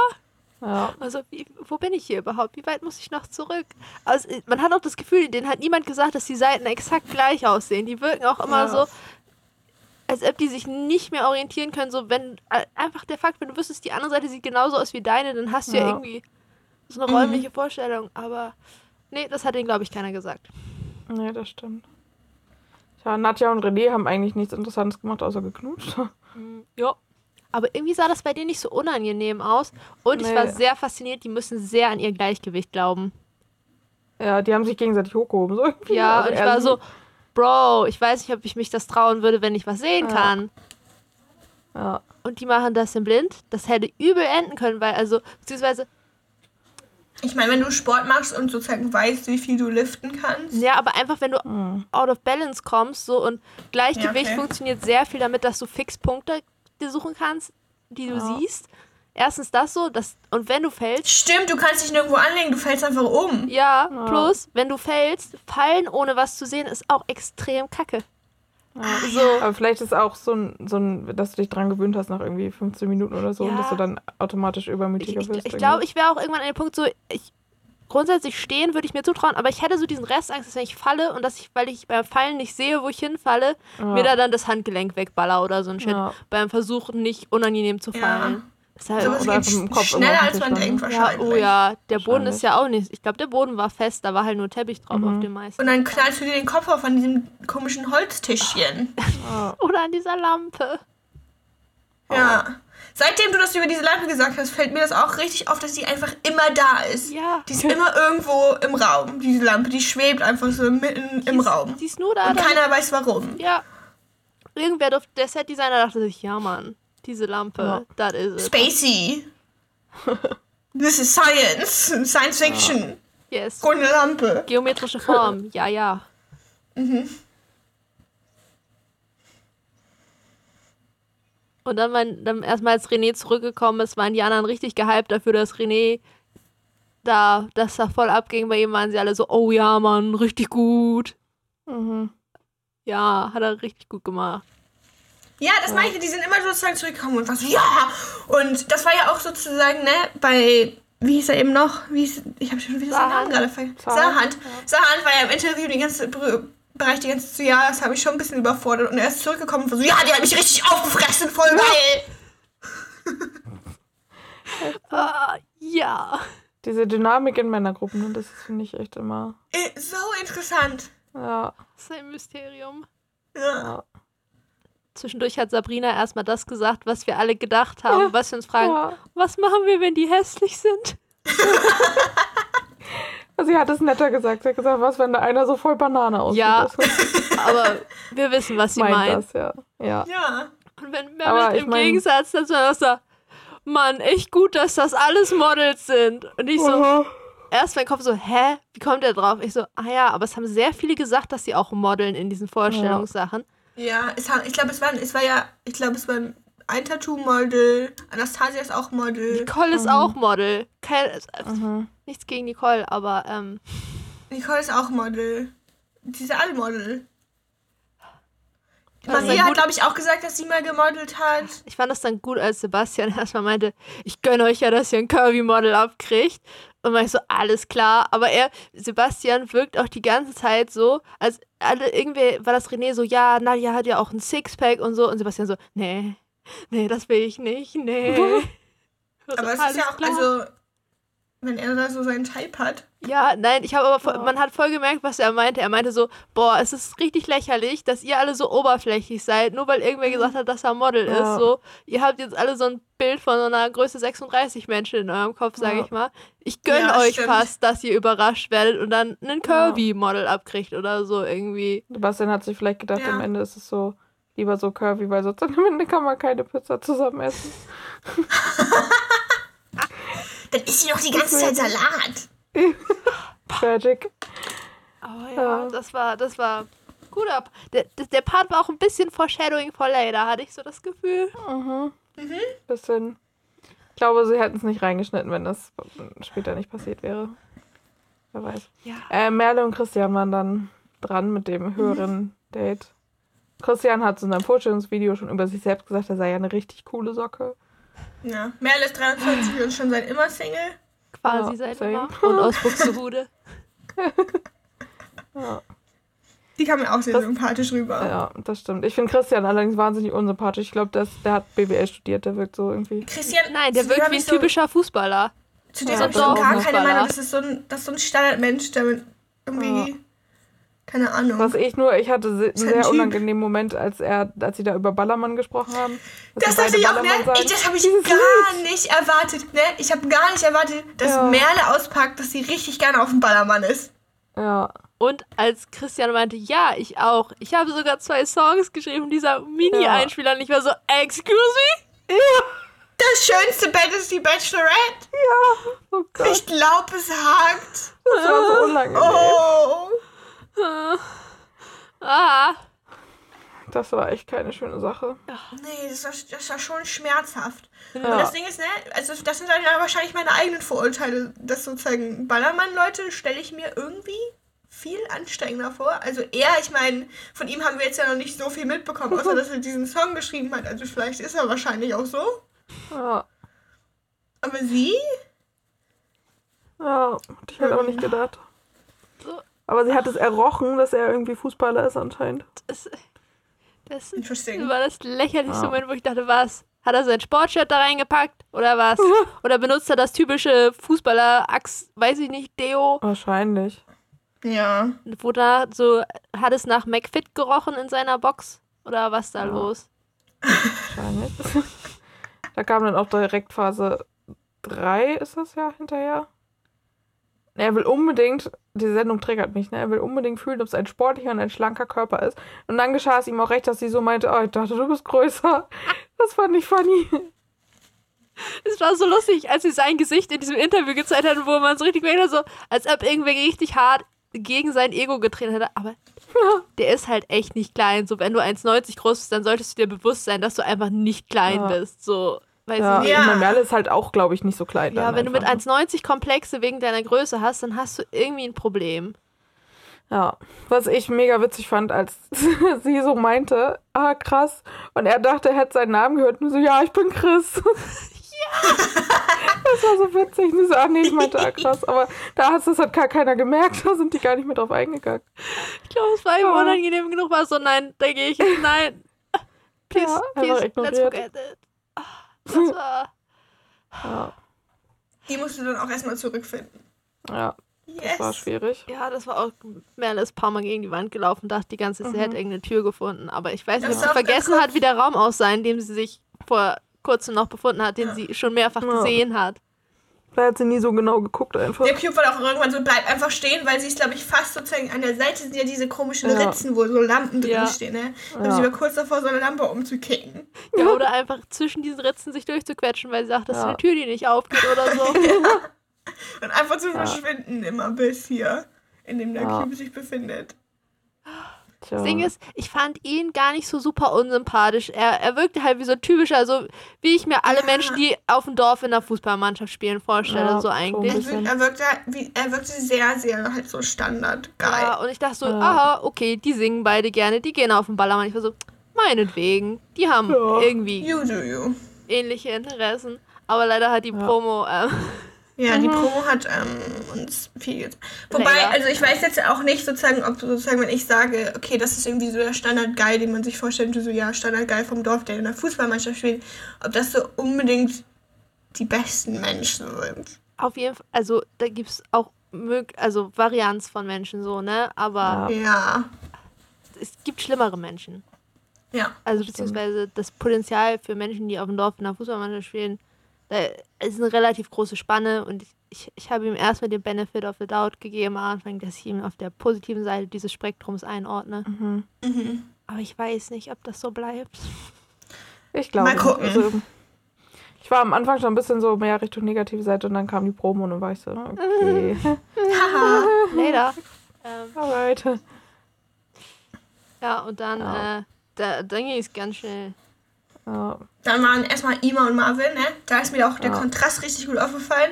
Ja. Also, wie, wo bin ich hier überhaupt? Wie weit muss ich noch zurück? Also, man hat auch das Gefühl, denen hat niemand gesagt, dass die Seiten exakt gleich aussehen. Die wirken auch immer Ja. so, als ob die sich nicht mehr orientieren können. So, wenn äh, einfach der Fakt, wenn du wüsstest, die andere Seite sieht genauso aus wie deine, dann hast du ja, Ja. irgendwie so eine räumliche Vorstellung. Aber nee, das hat denen, glaube ich, keiner gesagt. Nee, das stimmt. Tja, Nadja und René haben eigentlich nichts Interessantes gemacht, außer geknutscht. Ja. Aber irgendwie sah das bei denen nicht so unangenehm aus. Und ich Nee. war sehr fasziniert, die müssen sehr an ihr Gleichgewicht glauben. Ja, die haben sich gegenseitig hochgehoben. So irgendwie. Ja, Also und ich war so, Bro, ich weiß nicht, ob ich mich das trauen würde, wenn ich was sehen Ja. kann. Ja, Und die machen das in blind. Das hätte übel enden können, weil, also, beziehungsweise, Ich meine, wenn du Sport machst und sozusagen weißt, wie viel du liften kannst. ja, aber einfach, wenn du hm. out of balance kommst, so und Gleichgewicht Ja, okay. funktioniert sehr viel damit, dass du Fixpunkte dir suchen kannst, die du Ja. siehst. Erstens das so, das, und wenn du fällst, Stimmt, du kannst dich nirgendwo anlegen, du fällst einfach um. ja, Ja. plus, wenn du fällst, fallen ohne was zu sehen, ist auch extrem kacke. Ja. So, Aber vielleicht ist auch so ein, so ein, dass du dich dran gewöhnt hast nach irgendwie 15 Minuten oder so und Ja. dass du dann automatisch ich, übermütiger ich, wirst. ich glaube, ich wäre auch irgendwann an dem Punkt so, ich grundsätzlich stehen würde ich mir zutrauen, aber ich hätte so diesen Restangst, dass wenn ich falle und dass ich, weil ich beim Fallen nicht sehe, wo ich hinfalle, Ja. mir da dann das Handgelenk wegballer oder so ein Shit. Ja. Beim Versuch nicht unangenehm zu Ja. Fallen. Deshalb, Sowas oder geht einfach im Kopf schneller, als man denkt, landen. ja, wahrscheinlich. oh ja, der Boden Wahrscheinlich. ist ja auch nicht. Ich glaube, der Boden war fest, da war halt nur Teppich drauf Mhm. auf dem meisten. Und dann knallst du dir den Kopf auf an diesem komischen Holztischchen. <laughs> Ja. Oder an dieser Lampe. Ja. Seitdem du das über diese Lampe gesagt hast, fällt mir das auch richtig auf, dass die einfach immer da ist. Ja. Die ist immer irgendwo im Raum, diese Lampe. Die schwebt einfach so mitten im Die ist- Raum. Die ist nur da. Und keiner weiß warum. Ja. Irgendwer, durfte, der Set-Designer dachte sich, ja, Mann. Diese Lampe, Ja. das ist es. Spacey. <laughs> This is science. Science Fiction. Yes. Grüne Lampe. Geometrische Form, <laughs> ja, ja. Und dann, mein, dann erstmal als René zurückgekommen ist, waren die anderen richtig gehypt dafür, dass René da, dass da voll abging. Bei ihm waren sie alle so, oh ja, Mann, richtig gut. Mhm. Ja, hat er richtig gut gemacht. Ja, das meine ich, die sind immer sozusagen zurückgekommen und war so, ja! Und das war ja auch sozusagen, ne, bei, wie hieß er eben noch? Wie hieß, ich habe schon wieder seinen Namen gerade vergessen. Sahand, Sahand. War ja im Interview die ganze Br- Bereich die ganze Zeit so, ja, das habe ich schon ein bisschen überfordert. Und er ist zurückgekommen und war so, ja, die hat mich richtig aufgefressen, voll geil! <laughs> Ah, ja. Diese Dynamik in Männergruppen, ne, das finde ich echt immer. Äh, So interessant. Ja. Das ist ein Mysterium. Ja. ja. Zwischendurch hat Sabrina erstmal das gesagt, was wir alle gedacht haben, Ja. was wir uns fragen, ja. was machen wir, wenn die hässlich sind? <laughs> Sie hat es netter gesagt. Sie hat gesagt, was, wenn da einer so voll Banane aussieht. Ja. <laughs> Aber wir wissen, was sie meint meint. das, ja. Ja. Ja. Und wenn Aber Mehmet im mein- Gegensatz dazu sagt, Mann, echt gut, dass das alles Models sind. Und ich so, Mhm. erst mein Kopf so, hä? Wie kommt der drauf? Ich so, ah ja, aber es haben sehr viele gesagt, dass sie auch modeln in diesen Vorstellungssachen. Ja, es hat, ich glaube, es war, es war ja, ich glaube, es war ein Tattoo-Model. Anastasia ist auch Model. Nicole ist auch Model. Kein, Mhm. Nichts gegen Nicole, aber ähm, Nicole ist auch Model. Die sind alle Model. Maria hat, glaube ich, auch gesagt, dass sie mal gemodelt hat. ich fand das dann gut, als Sebastian <laughs> erstmal meinte, ich gönne euch ja, dass ihr ein Curvy-Model abkriegt. Und war ich so, alles klar. Aber er, Sebastian wirkt auch die ganze Zeit so, als alle, irgendwie war das René so, ja, Nadja hat ja auch ein Sixpack und so. Und Sebastian so, nee, nee, das will ich nicht, nee. <laughs> Aber es ist ja auch, klar. also, wenn er da so seinen Type hat. Ja, nein, ich habe aber, voll, Ja. man hat voll gemerkt, was er meinte. Er meinte so, boah, es ist richtig lächerlich, dass ihr alle so oberflächlich seid, nur weil irgendwer gesagt hat, dass er Model Ja. ist. So, ihr habt jetzt alle so ein Bild von so einer Größe 36 Menschen in eurem Kopf, sage Ja. ich mal. Ich gönne Ja, euch stimmt. fast, dass ihr überrascht werdet und dann einen Curvy-Model abkriegt oder so irgendwie. Sebastian hat sich vielleicht gedacht, am Ende ist es so lieber so curvy, weil sonst am Ende kann man keine Pizza zusammen essen. <laughs> Dann isst sie doch die ganze Zeit Salat. <laughs> Tragic. Aber ja, Ja. das war, das war gut ab. Der, der, Part war auch ein bisschen Foreshadowing for later, hatte ich so das Gefühl. Mhm. Bisschen. Ich glaube, sie hätten es nicht reingeschnitten, wenn das später nicht passiert wäre. Wer weiß. Ja. Äh, Merle und Christian waren dann dran mit dem höheren Date. Christian hat so in seinem Vorstellungsvideo schon über sich selbst gesagt, er sei ja eine richtig coole Socke. Ja. Merle ist 23 und schon seit immer Single. Quasi Ja, seit same. immer. Und aus <laughs> Buxtehude. Ja, Die kam mir auch sehr Das- sympathisch rüber. ja das stimmt. Ich finde Christian allerdings wahnsinnig unsympathisch. Ich glaube, der hat BWL studiert, der wirkt so irgendwie. Christian, Nein, der wirkt wie ein so, typischer Fußballer. Zu dem Ja, habe ich doch. so gar keine. Meinung. Das ist so ein, das ist so ein Standardmensch, der irgendwie. Keine Ahnung. Was ich nur, ich hatte se- einen halt sehr Typ. unangenehmen Moment, als er, als sie da über Ballermann gesprochen haben. Das sie dachte ich auch, ne? Ich, das habe ich Dieses gar nicht erwartet, ne? Ich habe gar nicht erwartet, dass Ja. Merle auspackt, dass sie richtig gerne auf dem Ballermann ist. Ja, Und als Christian meinte, ja, ich auch. Ich habe sogar zwei Songs geschrieben, dieser Mini-Einspieler. Und ich war so, excuse me? Das schönste Bett ist die Bachelorette. oh Gott, Ich glaube, es hakt. das war so unangenehm. Oh. <laughs> Ah. Das war echt keine schöne Sache. Nee, das war, das war schon schmerzhaft. Und Ja. das Ding ist, ne, also das sind dann ja wahrscheinlich meine eigenen Vorurteile, dass sozusagen Ballermann-Leute stelle ich mir irgendwie viel anstrengender vor. Also er, ich meine, von ihm haben wir jetzt ja noch nicht so viel mitbekommen, außer dass er diesen Song geschrieben hat. Also vielleicht ist er wahrscheinlich auch so. Ja, Aber sie? ja hätte ich halt auch nicht gedacht. So. Aber sie hat es errochen, dass er irgendwie Fußballer ist anscheinend. Das, das war das lächerlichste Ja. Moment, wo ich dachte, was? Hat er sein Sportshirt da reingepackt? Oder was? <laughs> Oder benutzt er das typische Fußballer-Ax, weiß ich nicht, Deo? Wahrscheinlich. Ja. Wo da so, hat es nach McFit gerochen in seiner Box? Oder was da Ja. los? Wahrscheinlich. <laughs> da kam dann auch direkt Phase 3, ist das ja hinterher? Er will unbedingt, die Sendung triggert mich, ne? Er will unbedingt fühlen, ob es ein sportlicher und ein schlanker Körper ist. Und dann geschah es ihm auch recht, dass sie so meinte, oh, ich dachte, du bist größer. Das fand ich funny. Es war so lustig, als sie sein Gesicht in diesem Interview gezeigt hat, wo man so richtig merkt, so, als ob irgendwer richtig hart gegen sein Ego getreten hätte. Aber der ist halt echt nicht klein. So, wenn du 1,90 groß bist, dann solltest du dir bewusst sein, dass du einfach nicht klein Ja. bist. So, weiß Ja, ich nicht. Ja. Merle ist halt auch, glaube ich, nicht so klein. Ja, wenn du mit einfach. 1,90 Komplexe wegen deiner Größe hast, dann hast du irgendwie ein Problem. Ja, was ich mega witzig fand, als <laughs> sie so meinte, ah, krass. Und er dachte, er hätte seinen Namen gehört. Und so, ja, ich bin Chris. <laughs> Ja. Das war so witzig. Und sie so, ah, nee, ich meinte, ah, krass. Aber da hat das hat gar keiner gemerkt. Da sind die gar nicht mehr drauf eingegangen. Ich glaube, es war ihm Ja. unangenehm genug, war so, nein, da gehe ich nein. <laughs> Please, Ja, please, einfach let's forget it. Das war, Ja, Die musst du dann auch erstmal zurückfinden. ja das war Yes. schwierig. ja, das war auch, Merle ist ein paar Mal gegen die Wand gelaufen, dachte die ganze Zeit, sie Mhm. hätte irgendeine Tür gefunden. Aber ich weiß nicht, ob sie vergessen hat, wie der Raum aussah, in dem sie sich vor kurzem noch befunden hat, den sie schon mehrfach Ja. gesehen hat. Da hat sie nie so genau geguckt einfach. Der Cube war auch irgendwann so, bleib einfach stehen, weil sie ist, glaube ich, fast sozusagen an der Seite sind ja diese komischen Ja. Ritzen, wo so Lampen Ja. drinstehen, ne? Und Ja. sie war kurz davor, so eine Lampe umzukicken. Ja, oder einfach zwischen diesen Ritzen sich durchzuquetschen, weil sie sagt, das ist Ja. eine Tür, die nicht aufgeht oder so. <laughs> <laughs> Und einfach zu verschwinden, immer bis hier, in dem der Ja. Cube sich befindet. Tja. Das Ding ist, ich fand ihn gar nicht so super unsympathisch. Er, er wirkte halt wie so typischer, also wie ich mir alle Ja. Menschen, die auf dem Dorf in der Fußballmannschaft spielen, vorstelle, Ja, so so ein eigentlich. Er, wirkt, er, wirkte, wie, er wirkte sehr, sehr halt so standard geil. Ja, und ich dachte so, Ja. aha, okay, die singen beide gerne, die gehen auf den Ballermann. Ich war so, meinetwegen, die haben Ja. irgendwie You do you. ähnliche Interessen. Aber leider hat die Ja. Promo, ähm, <laughs> Ja, die Promo hat ähm, uns viel. Wobei, Leider. also ich weiß jetzt auch nicht sozusagen, ob sozusagen, wenn ich sage, okay, das ist irgendwie so der Standard-Guy, den man sich vorstellt, so ja, Standard-Guy vom Dorf, der in der Fußballmannschaft spielt, ob das so unbedingt die besten Menschen sind. auf jeden Fall, also da gibt es auch also Varianz von Menschen so, ne? Aber. Ja. es gibt schlimmere Menschen. Ja. Also beziehungsweise das Potenzial für Menschen, die auf dem Dorf in der Fußballmannschaft spielen, da ist eine relativ große Spanne und ich, ich, ich habe ihm erstmal den Benefit of the Doubt gegeben am Anfang, dass ich ihn auf der positiven Seite dieses Spektrums einordne. Mhm. Mhm. Aber ich weiß nicht, ob das so bleibt. Ich glaube. Mal gucken. Also, ich war am Anfang schon ein bisschen so mehr Richtung negative Seite und dann kam die Promo und dann war ich so, okay. Haha. <laughs> Leider. ähm, Alright. ja, und dann, Ja. äh, da, dann ging es ganz schnell. Ja. Dann waren erstmal Ima und Marvin, ne? Da ist mir auch der Ja. Kontrast richtig gut aufgefallen.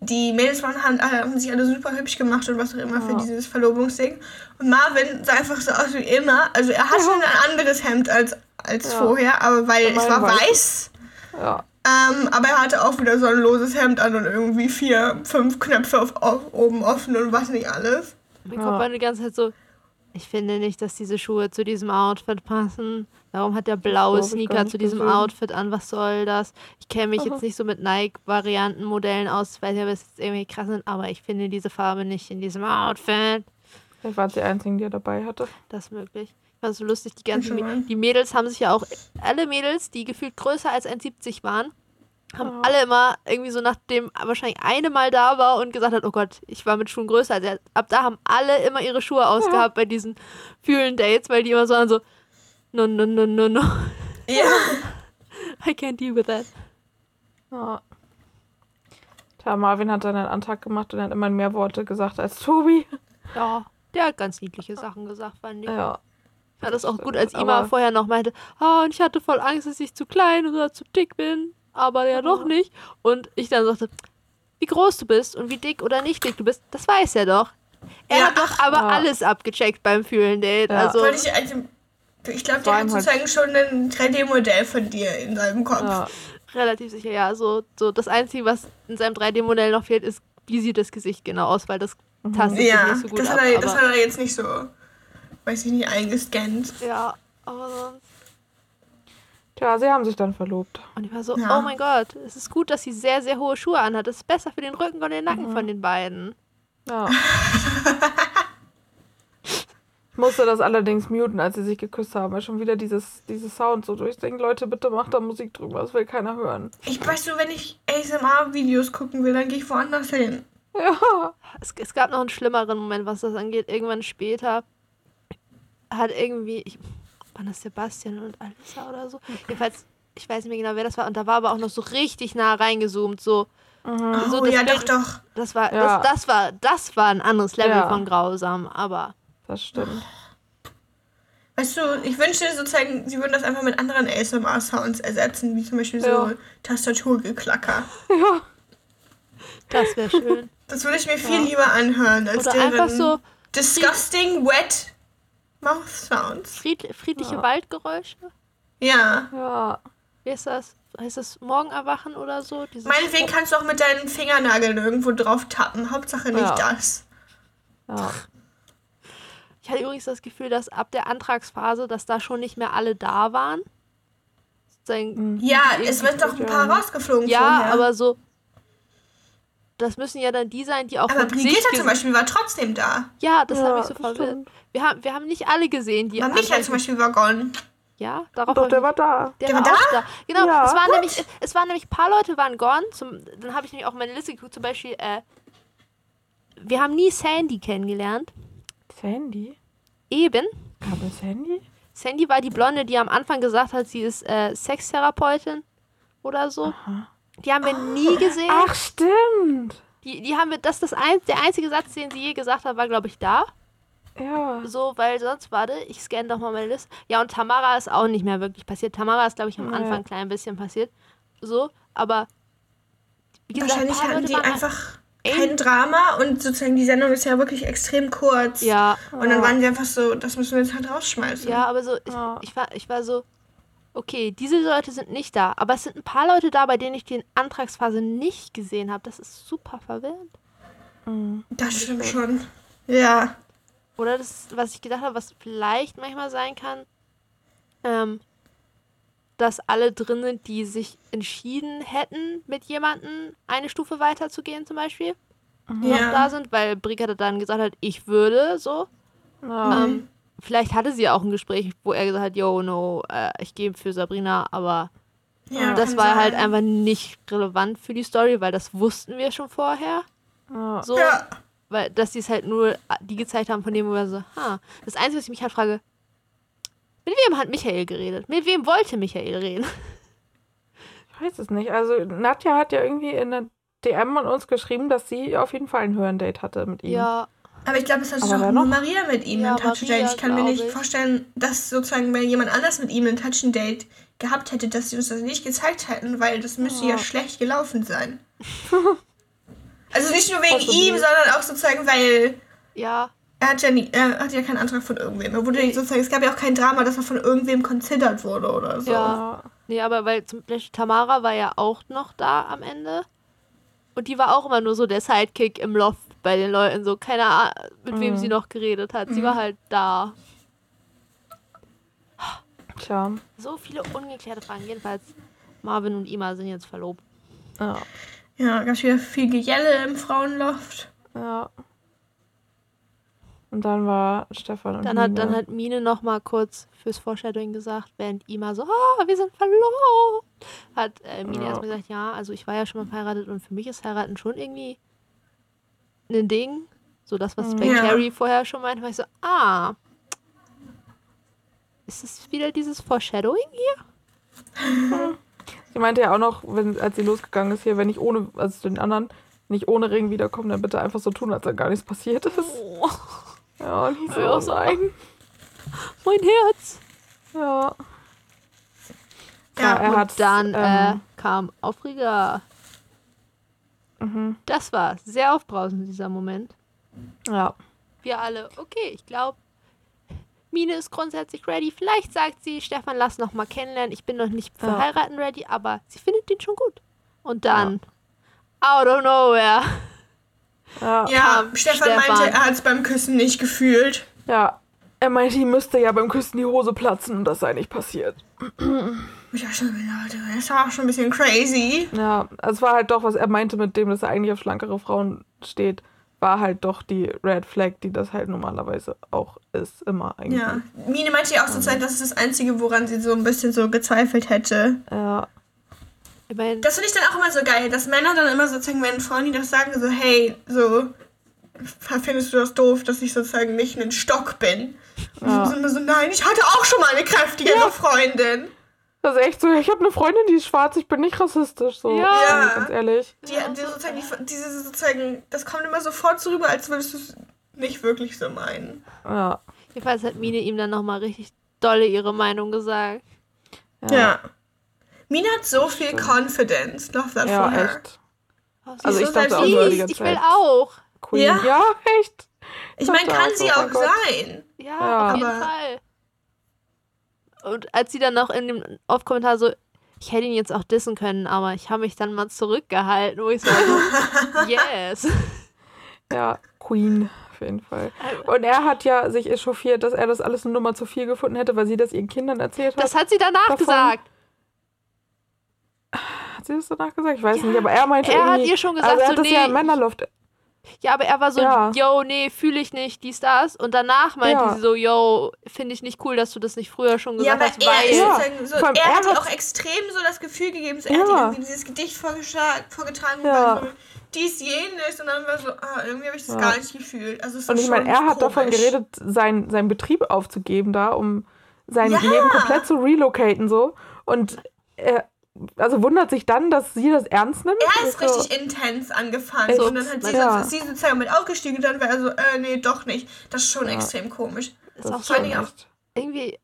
Die Mädels waren, haben, haben sich alle super hübsch gemacht und was auch immer für Ja. dieses Verlobungsding. Und Marvin sah einfach so aus wie immer. Also er hatte ein <laughs> anderes Hemd als, als Ja. vorher, aber weil Aber es war weiß. weiß. ja. Ähm, aber er hatte auch wieder so ein loses Hemd an und irgendwie vier, fünf Knöpfe auf, auf, oben offen und was nicht alles. Ja. Kopf war die ganze Zeit so, ich finde nicht, dass diese Schuhe zu diesem Outfit passen. Warum hat der blaue Sneaker zu diesem gesehen. Outfit an? Was soll das? Ich kenne mich Aha. jetzt nicht so mit Nike-Varianten, Modellen aus. Ich weiß nicht, ob es jetzt irgendwie krass sind, aber ich finde diese Farbe nicht in diesem Outfit. Waren es die einzigen, die er dabei hatte. Das ist möglich. Ich fand es so lustig, die ganzen schon mal. Mä- die Mädels haben sich ja auch, alle Mädels, die gefühlt größer als 1,70 waren, haben Ja. alle immer irgendwie so nachdem wahrscheinlich eine Mal da war und gesagt hat, oh Gott, ich war mit Schuhen größer als er. Ab da haben alle immer ihre Schuhe ausgehabt bei diesen fühlen Dates, weil die immer so waren so, no, no, no, no, no, Ja. <laughs> I can't deal with that. Ja. Tja, Marvin hat dann einen Antrag gemacht und er hat immer mehr Worte gesagt als Tobi. Ja, der hat ganz niedliche Sachen gesagt, fand ich. Ja. Ich fand das auch stimmt, gut, als Ima vorher noch meinte, oh, und ich hatte voll Angst, dass ich zu klein oder zu dick bin, aber ja doch nicht. Und ich dann sagte, wie groß du bist und wie dick oder nicht dick du bist, das weiß er doch. Er Ja. hat doch aber Ja. alles abgecheckt beim Fühlen Date. Ja. Also, Wollte ich also, ich glaube, der hat halt- sozusagen schon ein 3D-Modell von dir in seinem Kopf. ja. relativ sicher, ja. So, so das Einzige, was in seinem 3D-Modell noch fehlt, ist, wie sieht das Gesicht genau aus, weil das tastet sich Ja, nicht so gut das, ab. hat er, das hat er jetzt nicht so, weiß ich nicht, eingescannt. ja, aber sonst. Tja, sie haben sich dann verlobt. Und ich war so, Ja. oh mein Gott, es ist gut, dass sie sehr, sehr hohe Schuhe anhat. Das ist besser für den Rücken und den Nacken Mhm. von den beiden. Ja. <laughs> <laughs> ich musste das allerdings muten, als sie sich geküsst haben, weil schon wieder dieses, dieses Sound so durchdenkt. Leute, bitte macht da Musik drüber, das will keiner hören. Ich weiß so, wenn ich ASMR-Videos gucken will, dann gehe ich woanders hin. Ja. Es, es gab noch einen schlimmeren Moment, was das angeht. Irgendwann später hat irgendwie, ich, waren das Sebastian und Alissa oder so? Jedenfalls, ich weiß nicht mehr genau, wer das war. Und da war aber auch noch so richtig nah reingezoomt, so. So, oh das ja, Bild- doch, doch. Das war, Ja. das, das war, das war ein anderes Level Ja. von grausam, aber Das stimmt. Weißt du, ich wünschte sozusagen, sie würden das einfach mit anderen ASMR-Sounds ersetzen, wie zum Beispiel so Ja. Tastaturgeklacker. Ja. das wäre schön. Das würde ich mir viel lieber anhören, als Oder deren einfach so disgusting wet mouth sounds. fried, friedliche Ja. Waldgeräusche. Ja. Ja. Wie ist das? Heißt das Morgenerwachen oder so? Dieses Meinetwegen kannst du auch mit deinen Fingernageln irgendwo drauf tappen. Hauptsache nicht Ja. das. Ja. Ich hatte übrigens das Gefühl, dass ab der Antragsphase, dass da schon nicht mehr alle da waren. Sozusagen, Ja, es wird doch ein paar rausgeflogen Ja, vorher. aber so. Das müssen ja dann die sein, die auch aber Brigitte zum Beispiel war trotzdem da. Ja, das Ja, mich so das verwirrt. stimmt. Wir haben, wir haben nicht alle gesehen, die Aber Michael zum Beispiel war gone. Ja, darauf Doch, der ich- war da. Der, Der war war auch da. Genau, Ja. es, waren What? nämlich, es waren nämlich ein paar Leute waren gone. Zum, dann habe ich nämlich auch meine Liste geguckt. Zum Beispiel, äh, wir haben nie Sandy kennengelernt. Sandy? Eben. Gab es Sandy? Sandy war die Blonde, die am Anfang gesagt hat, sie ist äh, Sextherapeutin oder so. Die haben wir nie gesehen. Ach, stimmt. Die, die haben wir, das ist das ein, der einzige Satz, den sie je gesagt hat, war, glaube ich, da. Ja. So, weil sonst, warte, ich scanne doch mal meine Liste. Ja, und Tamara ist auch nicht mehr wirklich passiert. Tamara ist, glaube ich, am Ja. Anfang ein klein bisschen passiert. So, aber wie gesagt, ein Wahrscheinlich hatten Leute die einfach Ey. Kein Drama und sozusagen die Sendung ist ja wirklich extrem kurz. Ja, Und dann waren sie einfach so, das müssen wir jetzt halt rausschmeißen. ja, aber so, ich, Ja. ich, war, ich war so, okay, diese Leute sind nicht da, aber es sind ein paar Leute da, bei denen ich die Antragsphase nicht gesehen habe. Das ist super verwirrend. Das stimmt schon. Ja. Oder das, was ich gedacht habe, was vielleicht manchmal sein kann, ähm, dass alle drin sind, die sich entschieden hätten, mit jemandem eine Stufe weiter zu gehen, zum Beispiel, noch da Ja. sind, weil Brigitte dann gesagt hat, ich würde so. Ja. Ähm, vielleicht hatte sie auch ein Gespräch, wo er gesagt hat, yo, no, äh, ich gehe für Sabrina, aber ja das kann war halt sein. einfach nicht relevant für die Story, weil das wussten wir schon vorher. ja. So, Ja. weil dass sie es halt nur die gezeigt haben, von dem wo wir so, ha. Das Einzige, was ich mich halt frage, mit wem hat Michael geredet? Mit wem wollte Michael reden? <laughs> Ich weiß es nicht. Also, Nadja hat ja irgendwie in der DM an uns geschrieben, dass sie auf jeden Fall ein Hörendate hatte mit ihm. Ja, Aber ich glaube, es hat doch noch? Maria mit ihm Ja, einen Touch Maria, Date. Ich kann mir nicht ich. vorstellen, dass sozusagen, wenn jemand anders mit ihm einen Touch Date gehabt hätte, dass sie uns das nicht gezeigt hätten, weil das müsste ja, Ja. schlecht gelaufen sein. <laughs> also nicht nur wegen ihm, sondern auch sozusagen, weil ja, er hat ja nie, er hat ja keinen Antrag von irgendwem. Er wurde sozusagen, es gab ja auch kein Drama, dass er von irgendwem considered wurde oder so. Ja. Ja. nee, aber weil zum Beispiel Tamara war ja auch noch da am Ende. Und die war auch immer nur so der Sidekick im Loft bei den Leuten, so keine Ahnung, mit wem Mhm. sie noch geredet hat. Sie war halt da. Tja. So viele ungeklärte Fragen. Jedenfalls, Marvin und Ima sind jetzt verlobt. Ja. Ja, gab wieder viel Gejelle im Frauenloft. Ja. Und dann war Stefan und Dann hat, Nina. dann hat Mine noch mal kurz fürs Foreshadowing gesagt, während Ima so, ah, wir sind verlobt. Hat äh, Mine Ja. erstmal gesagt, ja, also ich war ja schon mal verheiratet und für mich ist heiraten schon irgendwie ein Ding. So das, was bei Ja. Carrie vorher schon meinte, war ich so, ah, ist es wieder dieses Foreshadowing hier? <laughs> Sie meinte ja auch noch, wenn, als sie losgegangen ist hier, wenn ich ohne, also den anderen, nicht ohne Ring wiederkomme, dann bitte einfach so tun, als wenn gar nichts passiert ist. Oh, Ja, und ich Ja, oh so. nein. mein Herz. Ja. Ja, er und hat, dann äh, ähm, kam Aufreger. Mhm. Das war sehr aufbrausend, dieser Moment. Ja. wir alle, okay, ich glaube, Mine ist grundsätzlich ready. Vielleicht sagt sie, Stefan, lass noch mal kennenlernen. Ich bin noch nicht für Ja. heiraten ready, aber sie findet den schon gut. Und dann, out of nowhere, Ja. Ja, kam Stefan, Stefan. meinte, er hat es beim Küssen nicht gefühlt. Ja. Er meinte, ihm müsste ja beim Küssen die Hose platzen und das sei nicht passiert. <clears throat> Ich war schon wieder, Leute, das war auch schon ein bisschen crazy. Ja, es war halt doch, was er meinte mit dem, dass er eigentlich auf schlankere Frauen steht, war halt doch die Red Flag, die das halt normalerweise auch ist, immer eigentlich. Ja. Mine meinte ja auch sozusagen, das ist das Einzige, woran sie so ein bisschen so gezweifelt hätte. Ja. Immerhin. Das finde ich dann auch immer so geil, dass Männer dann immer sozusagen, wenn Frauen die das sagen, so, hey, so, findest du das doof, dass ich sozusagen nicht ein Stock bin? Und Ja. sie sind immer so, nein, ich hatte auch schon mal eine kräftigere Freundin. Das ist echt so, ich habe eine Freundin, die ist schwarz, ich bin nicht rassistisch. So, Ja. Also ganz ehrlich. Die, die sozusagen, die, diese sozusagen, das kommt immer sofort so rüber, als würdest du es nicht wirklich so meinen. Ja. Jedenfalls hat Mine ihm dann nochmal richtig dolle ihre Meinung gesagt. Ja. Mina hat so viel Confidence. Love that Ja, for her. echt. Oh, Also ich dachte auch immer die ganze Ich will Zeit. auch. Queen. Ja. Ja, echt. Ich meine, dachte kann auch sie auch Gott. sein. Ja, Ja. auf jeden Aber- Fall. Und als sie dann noch in dem Off-Kommentar so, ich hätte ihn jetzt auch dissen können, aber ich habe mich dann mal zurückgehalten, wo ich so, <laughs> yes. Ja, Queen, auf jeden Fall. Und er hat ja sich echauffiert, dass er das alles eine Nummer zu viel gefunden hätte, weil sie das ihren Kindern erzählt hat. Das hat sie danach Davon- gesagt. Hat sie das danach gesagt? Ich weiß nicht, aber er meinte er hat ihr schon gesagt, also er so, hat das nee, ja im Männerloft... Ja, aber er war so, Ja. yo, nee, fühle ich nicht, dies, das. Und danach meinte Ja. sie so, yo, finde ich nicht cool, dass du das nicht früher schon Ja, gesagt aber hast, er weil... Ja. sozusagen so, er er hat hat- auch extrem so das Gefühl gegeben, so, er hat Ja. irgendwie dieses Gedicht vorgetragen, Ja. ja. so, dies, jenes, und dann war so, ah, irgendwie habe ich das Ja. gar nicht gefühlt. Also, Und ich meine, er hat davon komisch. geredet, sein, seinen Betrieb aufzugeben da, um sein Ja. Leben komplett zu relocaten so. Und er also wundert sich dann, dass sie das ernst nimmt. Er ist so, richtig intens angefangen Echt? und dann hat sie, Ja. so, sie sozusagen mit aufgestiegen und dann war er so, äh, nee, doch nicht. Das ist schon Ja. extrem komisch. ist das auch ist so, auch- echt. irgendwie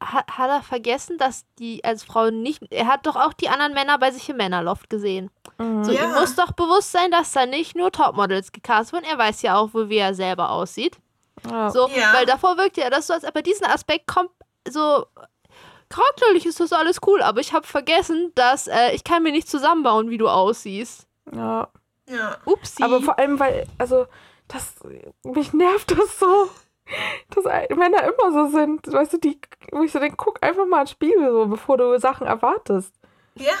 hat, hat er vergessen, dass die als Frau nicht. Er hat doch auch die anderen Männer bei sich im Männerloft gesehen. Mhm. So, Ja. ihm muss doch bewusst sein, dass da nicht nur Topmodels gecastet wurden. Er weiß ja auch, wie er selber aussieht. Ja. So, Ja. weil davor wirkte er das so, als aber diesen Aspekt kommt so. Charakterlich ist das alles cool, aber ich habe vergessen, dass äh, ich kann mir nicht zusammenbauen, wie du aussiehst. ja. Ja. Upsi. Aber vor allem, weil, also, das, mich nervt das so, dass Männer immer so sind. Weißt du, die, wo ich so denke, guck einfach mal ins Spiegel, so, bevor du Sachen erwartest. Ja.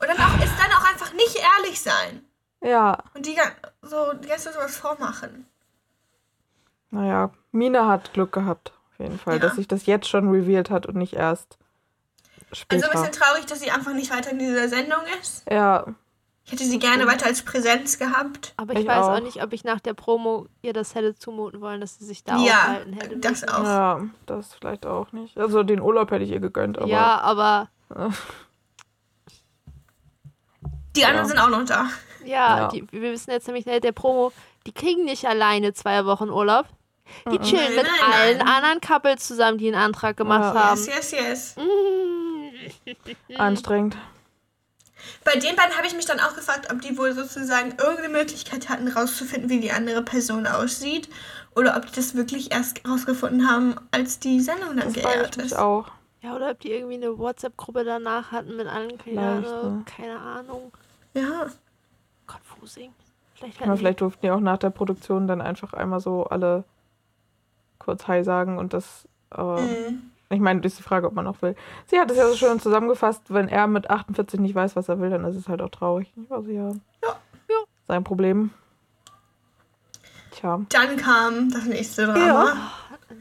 Und dann auch, ist dann auch einfach nicht ehrlich sein. Ja, Und die so die ganze Zeit sowas vormachen. naja, Mina hat Glück gehabt, auf jeden Fall, Ja. dass sich das jetzt schon revealed hat und nicht erst Also später. ein bisschen traurig, dass sie einfach nicht weiter in dieser Sendung ist. ja, Ich hätte sie gerne weiter als Präsenz gehabt. aber ich, ich weiß auch. auch. nicht, ob ich nach der Promo ihr das hätte zumuten wollen, dass sie sich da Ja, aufhalten hätte. das müssen. auch. ja, das vielleicht auch nicht. Also den Urlaub hätte ich ihr gegönnt, aber Ja, aber Die anderen Ja. sind auch noch da. Ja, Ja. Die, wir wissen jetzt nämlich, der Promo, die kriegen nicht alleine zwei Wochen Urlaub. Die chillen Nein, mit nein, allen nein. anderen Couples zusammen, die einen Antrag gemacht Ja. haben. Yes, yes, yes. Mm. anstrengend. Bei den beiden habe ich mich dann auch gefragt, ob die wohl sozusagen irgendeine Möglichkeit hatten, rauszufinden, wie die andere Person aussieht. Oder ob die das wirklich erst rausgefunden haben, als die Sendung dann Das geehrt ich mich ist. auch. Ja, oder ob die irgendwie eine WhatsApp-Gruppe danach hatten mit allen, keine, ne? keine Ahnung. Ja. Confusing. Vielleicht hatten vielleicht durften die auch nach der Produktion dann einfach einmal so alle kurz Hi sagen und das. Aber Mhm. ich meine, das ist die Frage, ob man noch will. Sie hat es ja so schön zusammengefasst, wenn er mit 48 nicht weiß, was er will, dann ist es halt auch traurig. Ich weiß ja. Ja. Ja. Sein Problem. Tja. Dann kam das nächste Drama. Ja.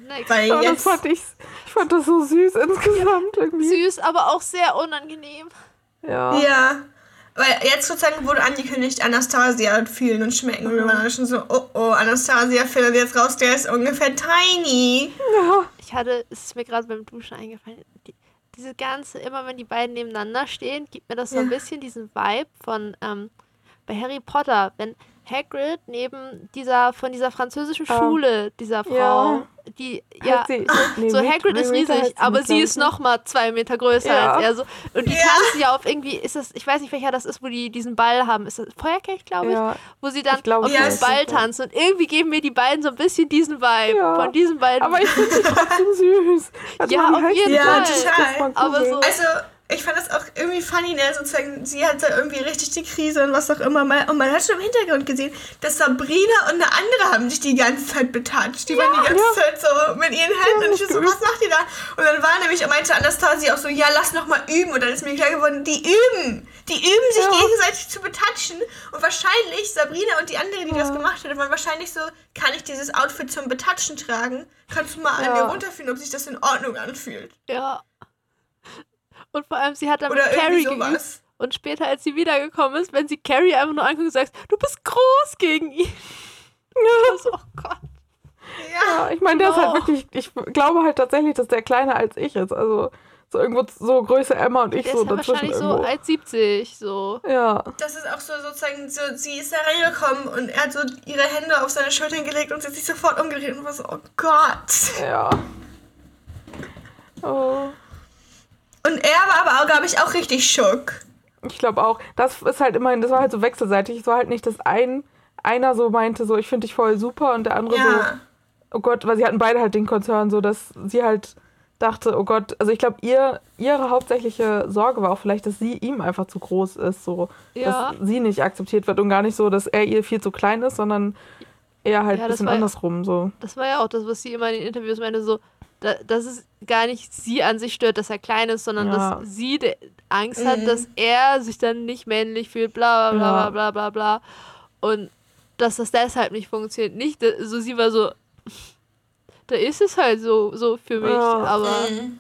Next. Weil Aber das jetzt. fand ich, ich fand das so süß insgesamt irgendwie. Süß, aber auch sehr unangenehm. Ja. Ja. Weil jetzt sozusagen wurde angekündigt, Anastasia wird fühlen und schmecken. Und wir waren dann schon so, oh oh, Anastasia findet jetzt raus, der ist ungefähr tiny. Ich hatte, es ist mir gerade beim Duschen eingefallen, die, diese ganze, immer wenn die beiden nebeneinander stehen, gibt mir das so ein Ja. bisschen diesen Vibe von ähm, bei Harry Potter, wenn Hagrid neben dieser, von dieser französischen Ah. Schule, dieser Frau, Ja. die, ja, sie- nee, so Hagrid ist riesig, aber sie glaub ist noch mal zwei Meter größer Ja. als er. So. Und die Ja. tanzen ja auf irgendwie, ist das, ich weiß nicht, welcher das ist, wo die diesen Ball haben. Ist das Feuerkelch, glaube ich? Ja. Wo sie dann Ich glaube, auf ja, den Ball tanzen. Und irgendwie geben mir die beiden so ein bisschen diesen Vibe Ja. von diesen beiden. Aber ich finde sie trotzdem süß. <laughs> Ja, auf heißt jeden Fall. total. Aber so- Also, ich fand das auch irgendwie funny, ne? Sozusagen, sie hatte irgendwie richtig die Krise und was auch immer. mal. Und man hat schon im Hintergrund gesehen, dass Sabrina und eine andere haben sich die ganze Zeit betatscht. Die waren die ganze ja. Zeit so mit ihren Händen. und ich so, was macht ihr da? Und dann war nämlich, meinte Anastasia auch so, ja, lass noch mal üben. Und dann ist mir klar geworden, die üben. Die üben, sich Ja. gegenseitig zu betatschen. Und wahrscheinlich, Sabrina und die andere, die das Ja. gemacht hat, waren wahrscheinlich so, kann ich dieses Outfit zum Betatschen tragen? Kannst du mal an Ja. mir runterfühlen, ob sich das in Ordnung anfühlt? Ja. Und vor allem, sie hat dann Oder mit Carrie geübt. Und später, als sie wiedergekommen ist, wenn sie Carrie einfach nur anguckt und sagt, du bist groß gegen ihn. <laughs> So, oh Gott. Ja. Ja, ich meine, der ist halt Oh. wirklich, ich glaube halt tatsächlich, dass der kleiner als ich ist. Also so irgendwo so Größe Emma und ich Der so ist ja dazwischen wahrscheinlich so irgendwo. 1,70. So. ja, Das ist auch so sozusagen, so, sie ist da reingekommen und er hat so ihre Hände auf seine Schultern gelegt und sie hat sich sofort umgedreht und war so, oh Gott. ja. Oh. Und er war aber auch, glaube ich, auch richtig schock. Ich glaube auch. Das ist halt immerhin, das war halt so wechselseitig. Es war halt nicht, dass ein, einer so meinte, so, ich finde dich voll super und der andere so, Ja. oh Gott, weil sie hatten beide halt den Konzern, so dass sie halt dachte, oh Gott, also ich glaube, ihr, ihre hauptsächliche Sorge war auch vielleicht, dass sie ihm einfach zu groß ist, so, Ja. dass sie nicht akzeptiert wird und gar nicht so, dass er ihr viel zu klein ist, sondern eher halt Ja, ein bisschen war andersrum, so. Das war ja auch das, was sie immer in den Interviews meinte, so, da, dass es gar nicht sie an sich stört, dass er klein ist, sondern Ja. dass sie Angst hat, Mhm. dass er sich dann nicht männlich fühlt, bla bla bla Ja. bla bla bla. Und dass das deshalb nicht funktioniert. Nicht, so sie war so, <laughs> da ist es halt so, so für mich, Ja. aber Mhm.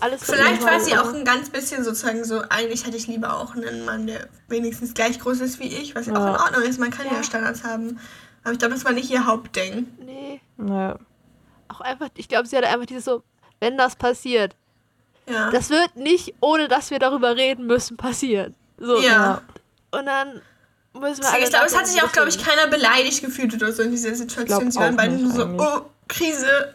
alles Vielleicht war sie auch ein ganz bisschen sozusagen so, eigentlich hätte ich lieber auch einen Mann, der wenigstens gleich groß ist wie ich, was ja auch in Ordnung ist. Man kann ja, Ja. Standards haben. Aber ich glaube, das war nicht ihr Hauptding. Nee, Naja. Auch einfach, ich glaube, sie hatte einfach dieses so, wenn das passiert, Ja. das wird nicht, ohne dass wir darüber reden müssen, passieren. So. ja. Und dann müssen wir alle ich glaube, es hat sich auch, glaube ich, keiner beleidigt gefühlt oder so in dieser Situation. glaub Sie waren beide nur so, eigentlich. oh, Krise.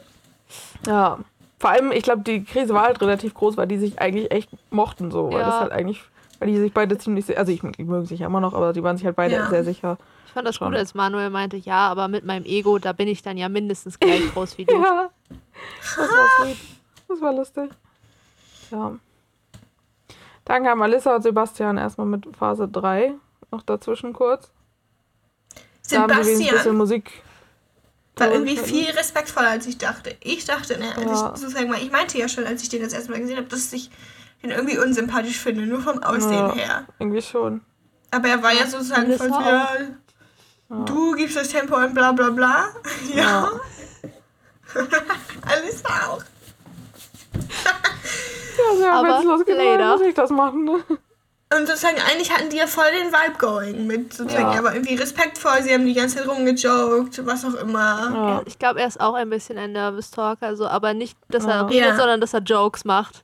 Ja. Vor allem, ich glaube, die Krise war halt relativ groß, weil die sich eigentlich echt mochten, so. Weil Ja. das halt eigentlich, weil die sich beide ziemlich, se- also ich die mögen sich ja immer noch, aber die waren sich halt beide Ja. sehr sicher. Ich fand das Schon. gut, als Manuel meinte, ja, aber mit meinem Ego, da bin ich dann ja mindestens gleich <laughs> groß wie du. Ja. Das war <laughs> sweet. Das war lustig. Ja. Dann kamen Alissa und Sebastian erstmal mit Phase 3 noch dazwischen kurz. Da haben sie ein bisschen Sebastian Musik. war irgendwie viel respektvoller, als ich dachte. Ich dachte, ne, als Ja. ich sozusagen mal, ich meinte ja schon, als ich den das erste Mal gesehen habe, dass ich den irgendwie unsympathisch finde, nur vom Aussehen Ja. her. Irgendwie schon. Aber er war ja sozusagen voll so, ja, du gibst das Tempo und bla bla bla. <laughs> Ja. <laughs> Alissa auch. Ja, sehr Aber later. muss ich das machen, ne? Und sozusagen, eigentlich hatten die ja voll den Vibe going mit sozusagen, Ja. aber irgendwie respektvoll, sie haben die ganze Zeit rumgejoked, was auch immer. Ja. Ich glaube, er ist auch ein bisschen ein Nervous Talker, so, aber nicht, dass er Ja. redet, sondern dass er Jokes macht.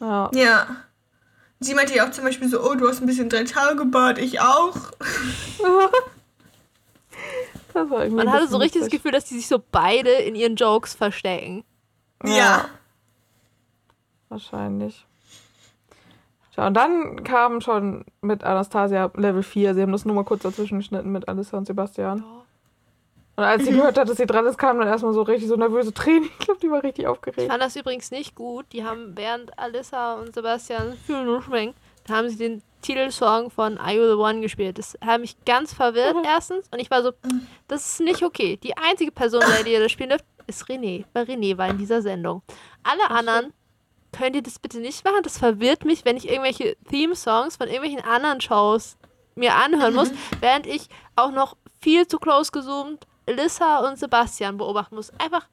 Ja. Ja. Sie meinte ja auch zum Beispiel so, oh, du hast ein bisschen drei Tage gebart, ich auch. <laughs> Das war irgendwie Man hatte so richtig das. Gefühl, dass die sich so beide in ihren Jokes verstecken. Ja. Wahrscheinlich. Tja, und dann kam schon mit Anastasia Level 4. Sie haben das nur mal kurz dazwischen geschnitten mit Alissa und Sebastian. Und als sie gehört hat, dass sie dran ist, kam dann erstmal so richtig so nervöse Tränen. <laughs> Ich glaube, die war richtig Ich aufgeregt. fand das übrigens nicht gut. Die haben während Alyssa und Sebastian Fühlen und Schwenk, da haben sie den Titelsong von You the One gespielt. Das hat mich ganz verwirrt erstens. Und ich war so, das ist nicht okay. Die einzige Person, die ihr das spielen dürft, ist René. Weil René war in dieser Sendung. Alle anderen könnt ihr das bitte nicht machen. Das verwirrt mich, wenn ich irgendwelche Theme-Songs von irgendwelchen anderen Shows mir anhören muss, während ich auch noch viel zu close gezoomt Alyssa und Sebastian beobachten muss. Einfach,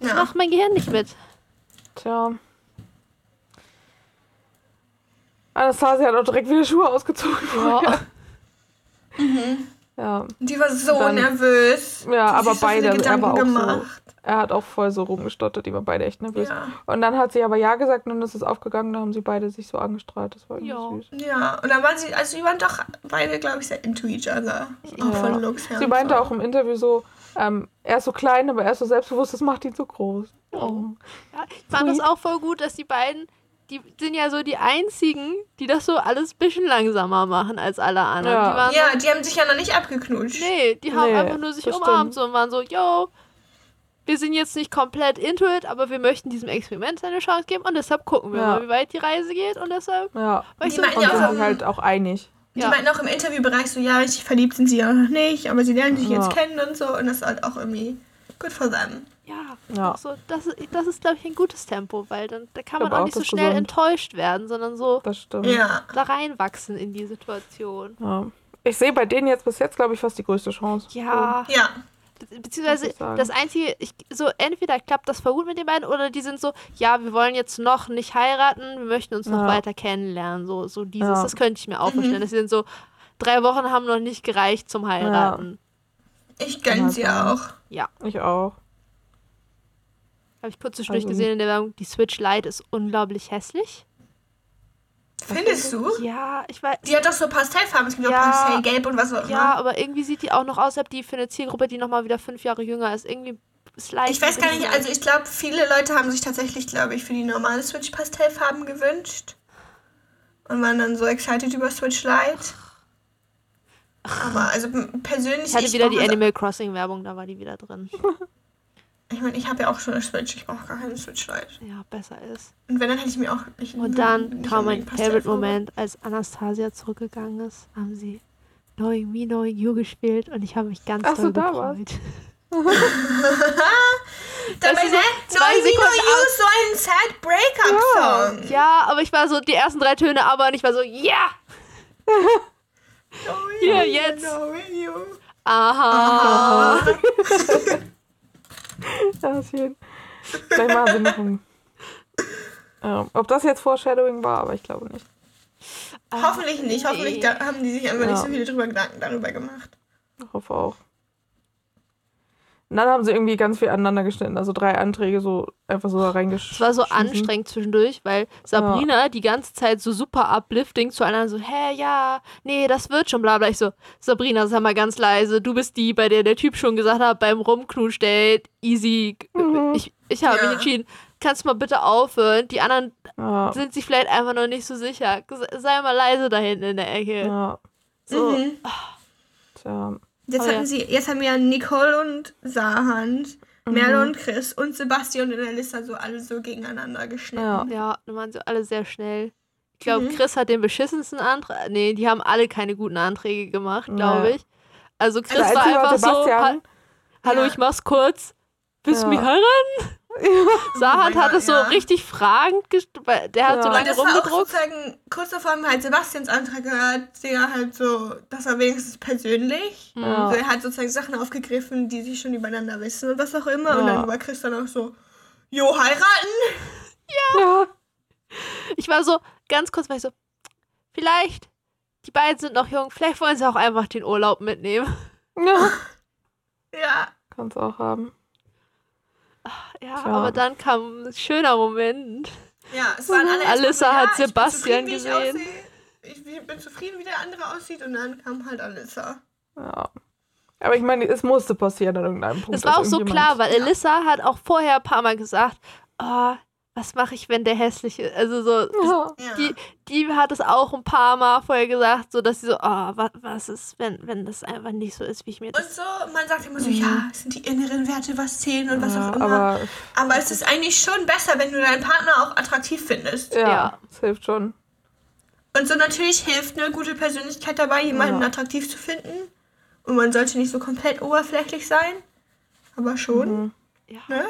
das Ja. macht mein Gehirn nicht mit. Tja. Anastasia hat auch direkt wieder Schuhe ausgezogen. Ja. <laughs> Ja, Die war so Dann- nervös. ja aber so beide. Er Gedanken war auch gemacht. So. Er hat auch voll so rumgestottert. Die waren beide echt nervös. Ja. Und dann hat sie aber Ja gesagt und dann ist es aufgegangen. Da haben sie beide sich so angestrahlt. Das war irgendwie Ja. süß. Ja, und dann waren sie, also die waren doch beide, glaube ich, sehr into each other. Auch Ja. von Looks her. Sie meinte so. auch im Interview so, ähm, er ist so klein, aber er ist so selbstbewusst, das macht ihn so groß. Oh. Ja, ich fand das auch voll gut, dass die beiden, die sind ja so die einzigen, die das so alles ein bisschen langsamer machen als alle anderen. Ja. Die waren Ja, die haben sich ja noch nicht abgeknutscht. so, nee, die haben Nee, einfach nur sich umarmt stimmt. so und waren so, yo, wir sind jetzt nicht komplett into it, aber wir möchten diesem Experiment seine Chance geben und deshalb gucken wir Ja. mal, wie weit die Reise geht und deshalb Ja. war ich Die so, meinten Und ja auch, sind halt auch einig. Die Ja. meinten auch im Interviewbereich so, ja, richtig verliebt sind sie ja noch nicht, aber sie lernen sich Ja. jetzt kennen und so und das ist halt auch irgendwie good for them. ja, Ja. so, das, ist- das ist, glaube ich, ein gutes Tempo, weil dann da kann man auch auch, nicht so schnell gesund. enttäuscht werden, sondern so Das stimmt. Ja. da reinwachsen in die Situation. Ja. Ich sehe bei denen jetzt bis jetzt, glaube ich, fast die größte Chance. Ja, Ja. Be beziehungsweise ich das Einzige, ich, so entweder klappt das voll gut mit den beiden oder die sind so, ja, wir wollen jetzt noch nicht heiraten, wir möchten uns noch Ja. weiter kennenlernen. So, so dieses, Ja. das könnte ich mir auch vorstellen. Dass sie sind so, drei Wochen haben noch nicht gereicht zum Heiraten. Ich gönn Kann sie auch. Ja. Ich auch. Habe ich kurz zwischendurch Also- gesehen in der Werbung, die Switch Lite ist unglaublich hässlich. Findest du? Ja, ich weiß. Die hat doch so Pastellfarben. Es gibt Ja. Pastellgelb und was auch immer. Ja, aber irgendwie sieht die auch noch aus, als ob die für eine Zielgruppe, die nochmal wieder fünf Jahre jünger ist. Irgendwie ist leicht. Ich weiß gar nicht, also ich glaube, viele Leute haben sich tatsächlich, glaube ich, für die normale Switch Pastellfarben gewünscht. Und waren dann so excited über Switch Lite. Aber also persönlich. Ich hatte wieder die also, Animal Crossing Werbung, da war die wieder drin. <laughs> Ich meine, ich habe ja auch schon eine Switch. Ich brauche gar keine Switch Lite. Ja, besser ist. Und wenn, dann hätte ich mir auch nicht. Und dann nicht kam mein unbedingt Favorite Pastellfarben. Moment, als Anastasia zurückgegangen ist, haben sie Knowing Me, Knowing You gespielt und ich habe mich ganz Ach so, doll da war's. gefreut. <laughs> Dabei, so ne? zwei No, Sekunden You, so ein Sad Breakup-Song. Ja, aber ich war so die ersten drei Töne, aber und ich war so, ja! <laughs> Hier, jetzt. Knowing You. Aha. <laughs> Ja, schön. Vielleicht machen sie noch ein. Ja, ob das jetzt Foreshadowing war, aber ich glaube nicht. Hoffentlich nicht. Hoffentlich nee. haben die sich einfach nicht Ja. so viele drüber Gedanken darüber gemacht. Ich hoffe auch. Und dann haben sie irgendwie ganz viel aneinander geschnitten. Also drei Anträge so einfach so Es reingeschmissen. war so anstrengend zwischendurch, weil Sabrina die ganze Zeit so super uplifting zu anderen so, hä, ja, nee, das wird schon, bla bla. Ich so, Sabrina, sag mal ganz leise, du bist die, bei der der Typ schon gesagt hat, beim Rumknusch-Date, easy, Mhm. ich, ich habe Ja. mich entschieden. Kannst du mal bitte aufhören? Die anderen Ja, sind sich vielleicht einfach noch nicht so sicher. Sei mal leise da hinten in der Ecke. ja. So, Mhm. Tja. Jetzt, Oh, hatten ja. sie, jetzt haben wir Nicole und Sahand, Mhm. Merle und Chris und Sebastian und Elissa so alle so gegeneinander geschnitten. Ja. ja, dann waren sie alle sehr schnell. Ich glaube, Mhm. Chris hat den beschissensten Antrag. Nee, die haben alle keine guten Anträge gemacht, glaube ich. Also Chris Der war einfach so, hallo, Ja. ich mach's kurz. Willst du Ja. mich heiraten? Sahand Oh hat es so ja. richtig fragend, gest- weil der hat Ja. so Und lange Das war auch sozusagen, kurz davor haben wir halt Sebastians Antrag gehört, der halt so, das war wenigstens persönlich. Ja. So, er hat sozusagen Sachen aufgegriffen, die sie schon übereinander wissen und was auch immer. Und dann war Chris dann auch so, jo, heiraten? Ja. Ich war so, ganz kurz war ich so, vielleicht, die beiden sind noch jung, vielleicht wollen sie auch einfach den Urlaub mitnehmen. ja. Ja. Kannst auch haben. Ja, Tja. aber dann kam ein schöner Moment. Ja, es waren alle Alissa so, ja, hat ich Sebastian zufrieden, ich gesehen. aussehe. Ich bin zufrieden, wie der andere aussieht. Und dann kam halt Alissa. Ja. Aber ich meine, es musste passieren an irgendeinem Punkt. Das war auch so klar, weil Elissa hat auch vorher ein paar Mal gesagt, oh, was mache ich, wenn der hässlich ist? Also so, <laughs> Ja. Ja. die, die hat es auch ein paar Mal vorher gesagt, so dass sie so, oh, was, was ist, wenn, wenn das einfach nicht so ist, wie ich mir Und das. so, man sagt immer so, ja, es sind die inneren Werte, was zählen und was Mhm. Ja, auch immer. Aber, aber es ist eigentlich schon besser, wenn du deinen Partner auch attraktiv findest. ja, Ja. es hilft schon. Und so natürlich hilft eine gute Persönlichkeit dabei, jemanden Ja. attraktiv zu finden. Und man sollte nicht so komplett oberflächlich sein. Aber schon, Mhm. Ja. ne?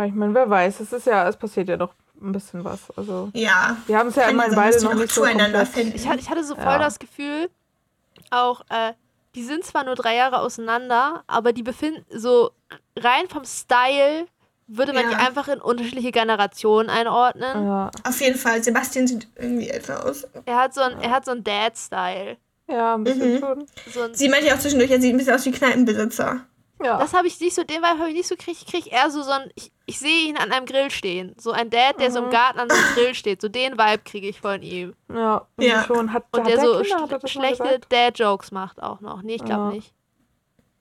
Aber ich meine, wer weiß, es ist ja, es passiert ja doch ein bisschen was. Also, Ja. wir haben es ja immerhin beide die noch nicht so komplett. finden. Ich, hatte- ich hatte so voll Ja. das Gefühl, auch, äh, die sind zwar nur drei Jahre auseinander, aber die befinden so rein vom Style würde man Ja. die einfach in unterschiedliche Generationen einordnen. Ja, Auf jeden Fall, Sebastian sieht irgendwie älter aus. Er hat so ein, er hat so einen Dad-Style. ja, ein bisschen Mhm. schon. So ein, Sie meinte ja auch zwischendurch, er sieht ein bisschen aus wie Kneipenbesitzer. Ja. das habe ich nicht so, den Vibe habe ich nicht so gekriegt. Ich kriege eher so, so ein, ich, ich sehe ihn an einem Grill stehen. So ein Dad, der so im Mhm. Garten an einem Grill steht. So den Vibe kriege ich von ihm. ja, Ja. ja. schon. Hat, Und hat der so Kinder? sch schlechte? Dad-Jokes macht auch noch. Nee, ich glaube Ja. nicht.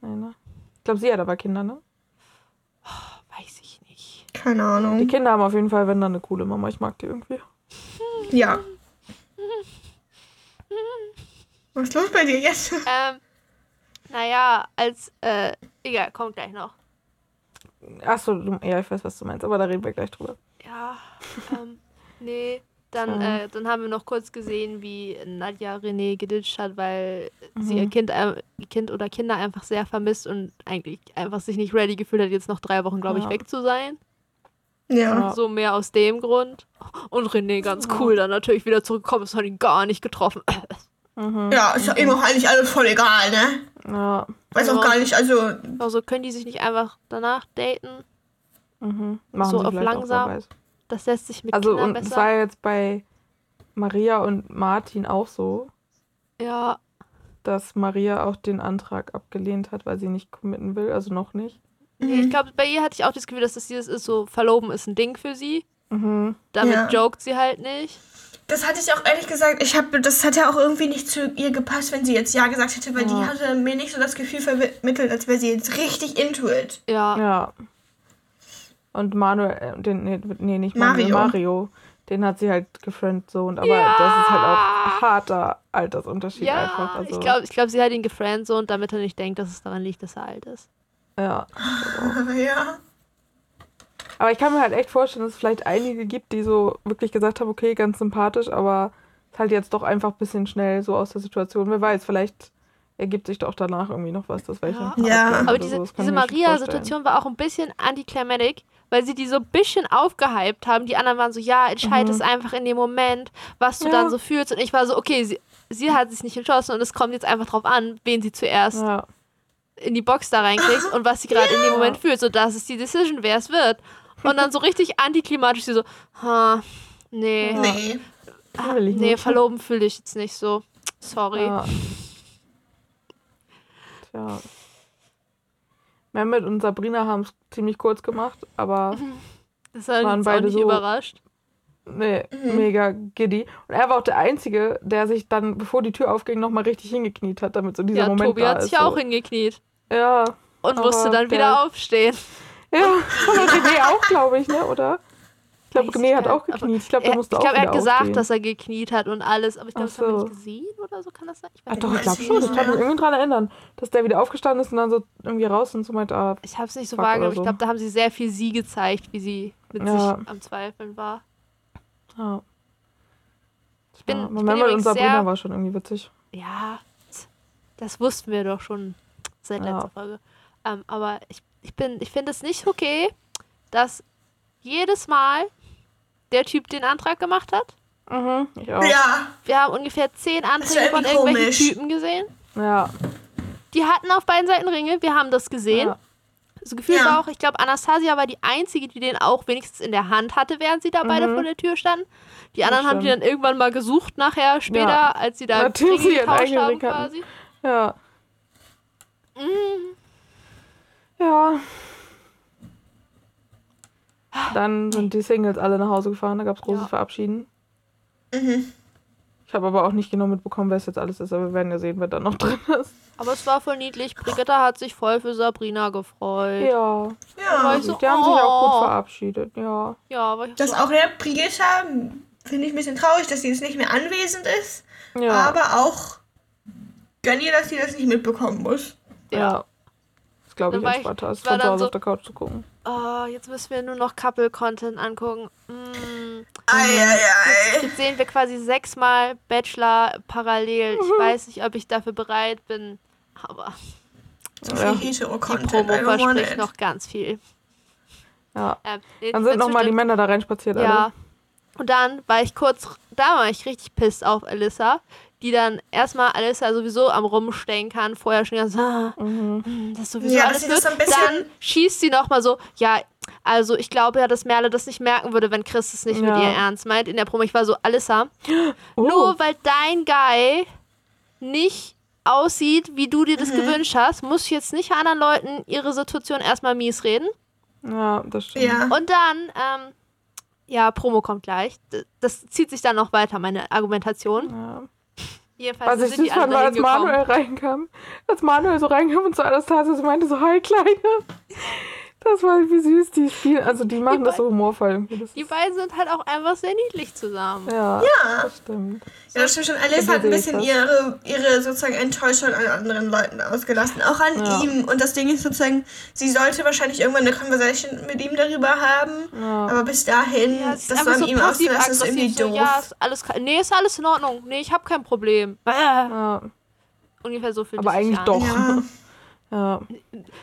Nee, ne? Ich glaube, sie hat aber Kinder, ne? Weiß ich nicht. Keine Die Ahnung. Kinder haben auf jeden Fall, wenn dann eine coole Mama. Ich mag die irgendwie. Ja. Was ist los bei dir jetzt? Ähm, naja, als, äh, egal, kommt gleich noch. Achso, du, ja, ich weiß, was du meinst, aber da reden wir gleich drüber. Ja, ähm, nee. Dann, Ja. äh, dann haben wir noch kurz gesehen, wie Nadja René geditcht hat, weil sie Mhm. ihr Kind, äh, Kind oder Kinder einfach sehr vermisst und eigentlich einfach sich nicht ready gefühlt hat, jetzt noch drei Wochen, glaube ich, Ja. weg zu sein. Ja. Ja. So mehr aus dem Grund. Und René ganz cool dann natürlich wieder zurückgekommen ist, hat ihn gar nicht getroffen. <laughs> Ja, ist ja ihm auch eigentlich alles voll egal, ne? Ja. Weiß auch Ja. gar nicht, also Also können die sich nicht einfach danach daten? Mhm. Machen So auf auch, langsam. Das lässt sich mit Also, Kindern und es besser. war ja jetzt bei Maria und Martin auch so, ja, dass Maria auch den Antrag abgelehnt hat, weil sie nicht committen will, also noch nicht. nee, ich glaube, bei ihr hatte ich auch das Gefühl, dass das dieses ist so, Verloben ist ein Ding für sie. Mhm. Damit Ja. joked sie halt nicht. Das hatte ich auch ehrlich gesagt, ich habe das hat ja auch irgendwie nicht zu ihr gepasst, wenn sie jetzt ja gesagt hätte, weil die Ja. hatte mir nicht so das Gefühl vermittelt, als wäre sie jetzt richtig into it. Ja. Ja. Und Manuel, äh, den, nee, nicht Manuel, Mario. Mario, den hat sie halt gefriendzoned, aber das ist halt auch harter Altersunterschied Ja, einfach. Also, ich glaube, ich glaub, sie hat ihn gefriendzoned, damit er nicht denkt, dass es daran liegt, dass er alt ist. Ja. <laughs> ja. Aber ich kann mir halt echt vorstellen, dass es vielleicht einige gibt, die so wirklich gesagt haben, okay, ganz sympathisch, aber es halt jetzt doch einfach ein bisschen schnell so aus der Situation. Wer weiß, vielleicht ergibt sich doch danach irgendwie noch was, das welche. Ja. Ja. Aber Oder diese, so, diese. Maria-Situation war auch ein bisschen anticlimactic, weil sie die so ein bisschen aufgehypt haben. Die anderen waren so, ja, entscheid es einfach in dem Moment, was du Mhm. Ja. dann so fühlst. Und ich war so, okay, sie, sie hat sich nicht entschlossen und es kommt jetzt einfach drauf an, wen sie zuerst Ja. in die Box da reinkriegt und was sie gerade in dem Moment fühlt. So, das ist die Decision, wer es wird. Und dann so richtig antiklimatisch, sie so, ha, nee. Nee. ah, nee, verloben fühle ich jetzt nicht so. Sorry. Ja. Tja. Mehmet und Sabrina haben es ziemlich kurz gemacht, aber <laughs> Das hat waren uns auch beide nicht so- überrascht. nee, mega giddy. Und er war auch der Einzige, der sich dann, bevor die Tür aufging, nochmal richtig hingekniet hat, damit so dieser Ja, Moment Tobi da hat ist. sich ja auch so. hingekniet Ja, und musste dann der- wieder aufstehen. Ja. Und <laughs> René auch, glaube ich, ne, oder? Ich glaube, René ich hat auch gekniet. Ich glaube, Er, ich musste auch glaube, er hat gesagt, aufstehen. dass er gekniet hat und alles, aber ich glaube, Ach das haben wir so. nicht gesehen oder so kann das sein? Ich weiß nicht. doch, ich glaube schon. Ich kann mich irgendwie dran erinnern, dass der wieder aufgestanden ist und dann so irgendwie raus und so meint, ah, Ich habe es nicht so wahrgenommen. oder Ich so. glaube, da haben sie sehr viel sie gezeigt, wie sie mit Ja. sich am Zweifeln war. ja. Ich bin, ja. ich bin übrigens Sabrina sehr, war schon irgendwie witzig. ja, das wussten wir doch schon seit Ja. letzter Folge. Ähm, aber ich, ich bin, ich finde es nicht okay, dass jedes Mal der Typ den Antrag gemacht hat. Mhm, ich auch. Ja. Wir haben ungefähr zehn Anträge von irgendwelchen komisch. Typen gesehen. Ja. Die hatten auf beiden Seiten Ringe, wir haben das gesehen. Ja. So gefühlt Ja. war auch, ich glaube, Anastasia war die Einzige, die den auch wenigstens in der Hand hatte, während sie da beide Mhm. vor der Tür standen. Die anderen haben die dann irgendwann mal gesucht, nachher, später, Ja. als sie da Nachdem Ringe getauscht haben quasi. Ja. Mhm. Ja. Dann sind die Singles alle nach Hause gefahren, da gab es großes Ja. Verabschieden. Mhm. Ich habe aber auch nicht genau mitbekommen, wer es jetzt alles ist, aber wir werden ja sehen, wer da noch <laughs> drin ist. Aber es war voll niedlich. Brigitta hat sich voll für Sabrina gefreut. Ja, Ja. ich so, die haben sich auch gut oh. verabschiedet, ja. Ja, aber ich Das so, auch der Brigitta finde ich ein bisschen traurig, dass sie jetzt nicht mehr anwesend ist. Ja, Aber auch gönn ihr, dass sie das nicht mitbekommen muss. ja. Glaube ich entspannter, als von zu Hause so- auf der Couch zu gucken. oh, jetzt müssen wir nur noch Couple-Content angucken. Mm. Eieiei. Jetzt sehen wir quasi sechsmal Bachelor parallel. Ich Mhm. weiß nicht, ob ich dafür bereit bin. Aber So Ja. viel die Hetero-Content. Promo don't want verspricht noch ganz viel. Ja. Ähm, Dann sind nochmal die Männer da reinspaziert, alle. Ja. Und dann war ich kurz, da war ich richtig pisst auf Alyssa, die dann erstmal Alyssa sowieso am Rumstenkern, vorher schon ganz, ah, Mhm. hm, das ist sowieso Ja, alles das so Dann schießt sie nochmal so, ja, also ich glaube ja, dass Merle das nicht merken würde, wenn Chris es nicht Ja. mit ihr ernst meint. In der Promo, ich war so, Alyssa, Oh. nur weil dein Guy nicht aussieht, wie du dir Mhm. das gewünscht hast, musst du jetzt nicht anderen Leuten ihre Situation erstmal mies reden. Ja, das stimmt. Ja. Und dann, ähm, ja, Promo kommt gleich. Das zieht sich dann noch weiter, meine Argumentation. Ja. Jedenfalls Was ich süß fand, war, als. Manuel reinkam. Als Manuel so reinkam und zu Anastasia meinte, so, hi, Kleine. Das war wie süß, die spielen, also die machen das so humorvoll. Das Die beiden sind halt auch einfach sehr niedlich zusammen. ja, Ja. das stimmt. Ja, das stimmt schon. Alice hat ein bisschen ihre, ihre sozusagen Enttäuschung an anderen Leuten ausgelassen. Auch an Ja. ihm. Und das Ding ist sozusagen, sie sollte wahrscheinlich irgendwann eine Conversation mit ihm darüber haben. Ja. Aber bis dahin, Ja, das an so ihm auszulassen, ist irgendwie. So, doof. ja, ist alles, nee, ist alles in Ordnung. Nee, ich habe kein Problem. Ja. ungefähr so viel. Aber eigentlich doch. <laughs> Ja.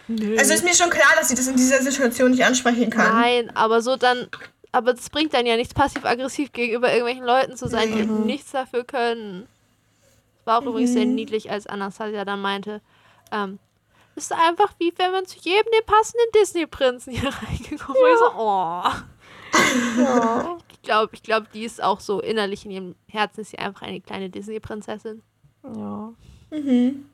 Ja. Also ist mir schon klar, dass sie das in dieser Situation nicht ansprechen kann. Nein, aber so dann. Aber das bringt dann ja nichts passiv-aggressiv gegenüber irgendwelchen Leuten zu sein, die Mhm. nichts dafür können. War auch übrigens sehr Mhm. niedlich, als Anastasia dann meinte, ähm, ist einfach wie wenn man zu jedem den passenden Disney-Prinzen hier <laughs> reingekommen ist. Ich so, oh. Ja. Ich glaube, ich glaub, die ist auch so innerlich in ihrem Herzen ist sie einfach eine kleine Disney-Prinzessin. ja. Mhm.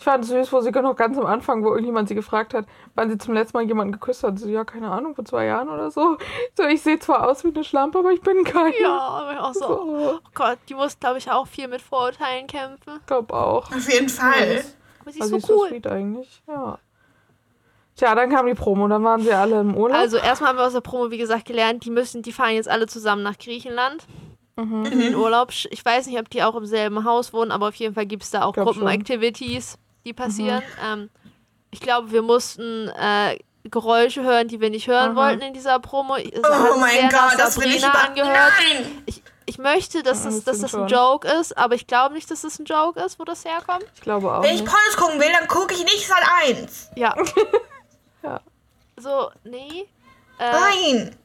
Ich fand es süß, wo sie noch ganz am Anfang, wo irgendjemand sie gefragt hat, wann sie zum letzten Mal jemanden geküsst hat. Sie so, ja, keine Ahnung, vor zwei Jahren oder so. So, ich sehe zwar aus wie eine Schlampe, aber ich bin keine. Ja, aber ich auch so, So, oh Gott, die muss, glaube ich, auch viel mit Vorurteilen kämpfen. ich glaube auch. Auf jeden Fall. Aber sie ist Also, so sie ist so sweet eigentlich. Ja. Tja, dann kam die Promo, dann waren sie alle im Urlaub. Also erstmal haben wir aus der Promo, wie gesagt, gelernt, die müssen, die fahren jetzt alle zusammen nach Griechenland Mhm. in den Urlaub. Ich weiß nicht, ob die auch im selben Haus wohnen, aber auf jeden Fall gibt es da auch. Gruppenactivities, die passieren. Ähm, ich glaube, wir mussten äh, Geräusche hören, die wir nicht hören Mhm. wollten in dieser Promo. Es Oh mein Gott, das will ich angehört. Nein! Ich, ich möchte, dass, Ja, das, das dass das ein. Joke ist, aber ich glaube nicht, dass das ein Joke ist, wo das herkommt. ich glaube auch Wenn ich. Pornos gucken will, dann gucke ich nicht Sat 1. Ja. <laughs> Ja. So, nee. Äh, Nein!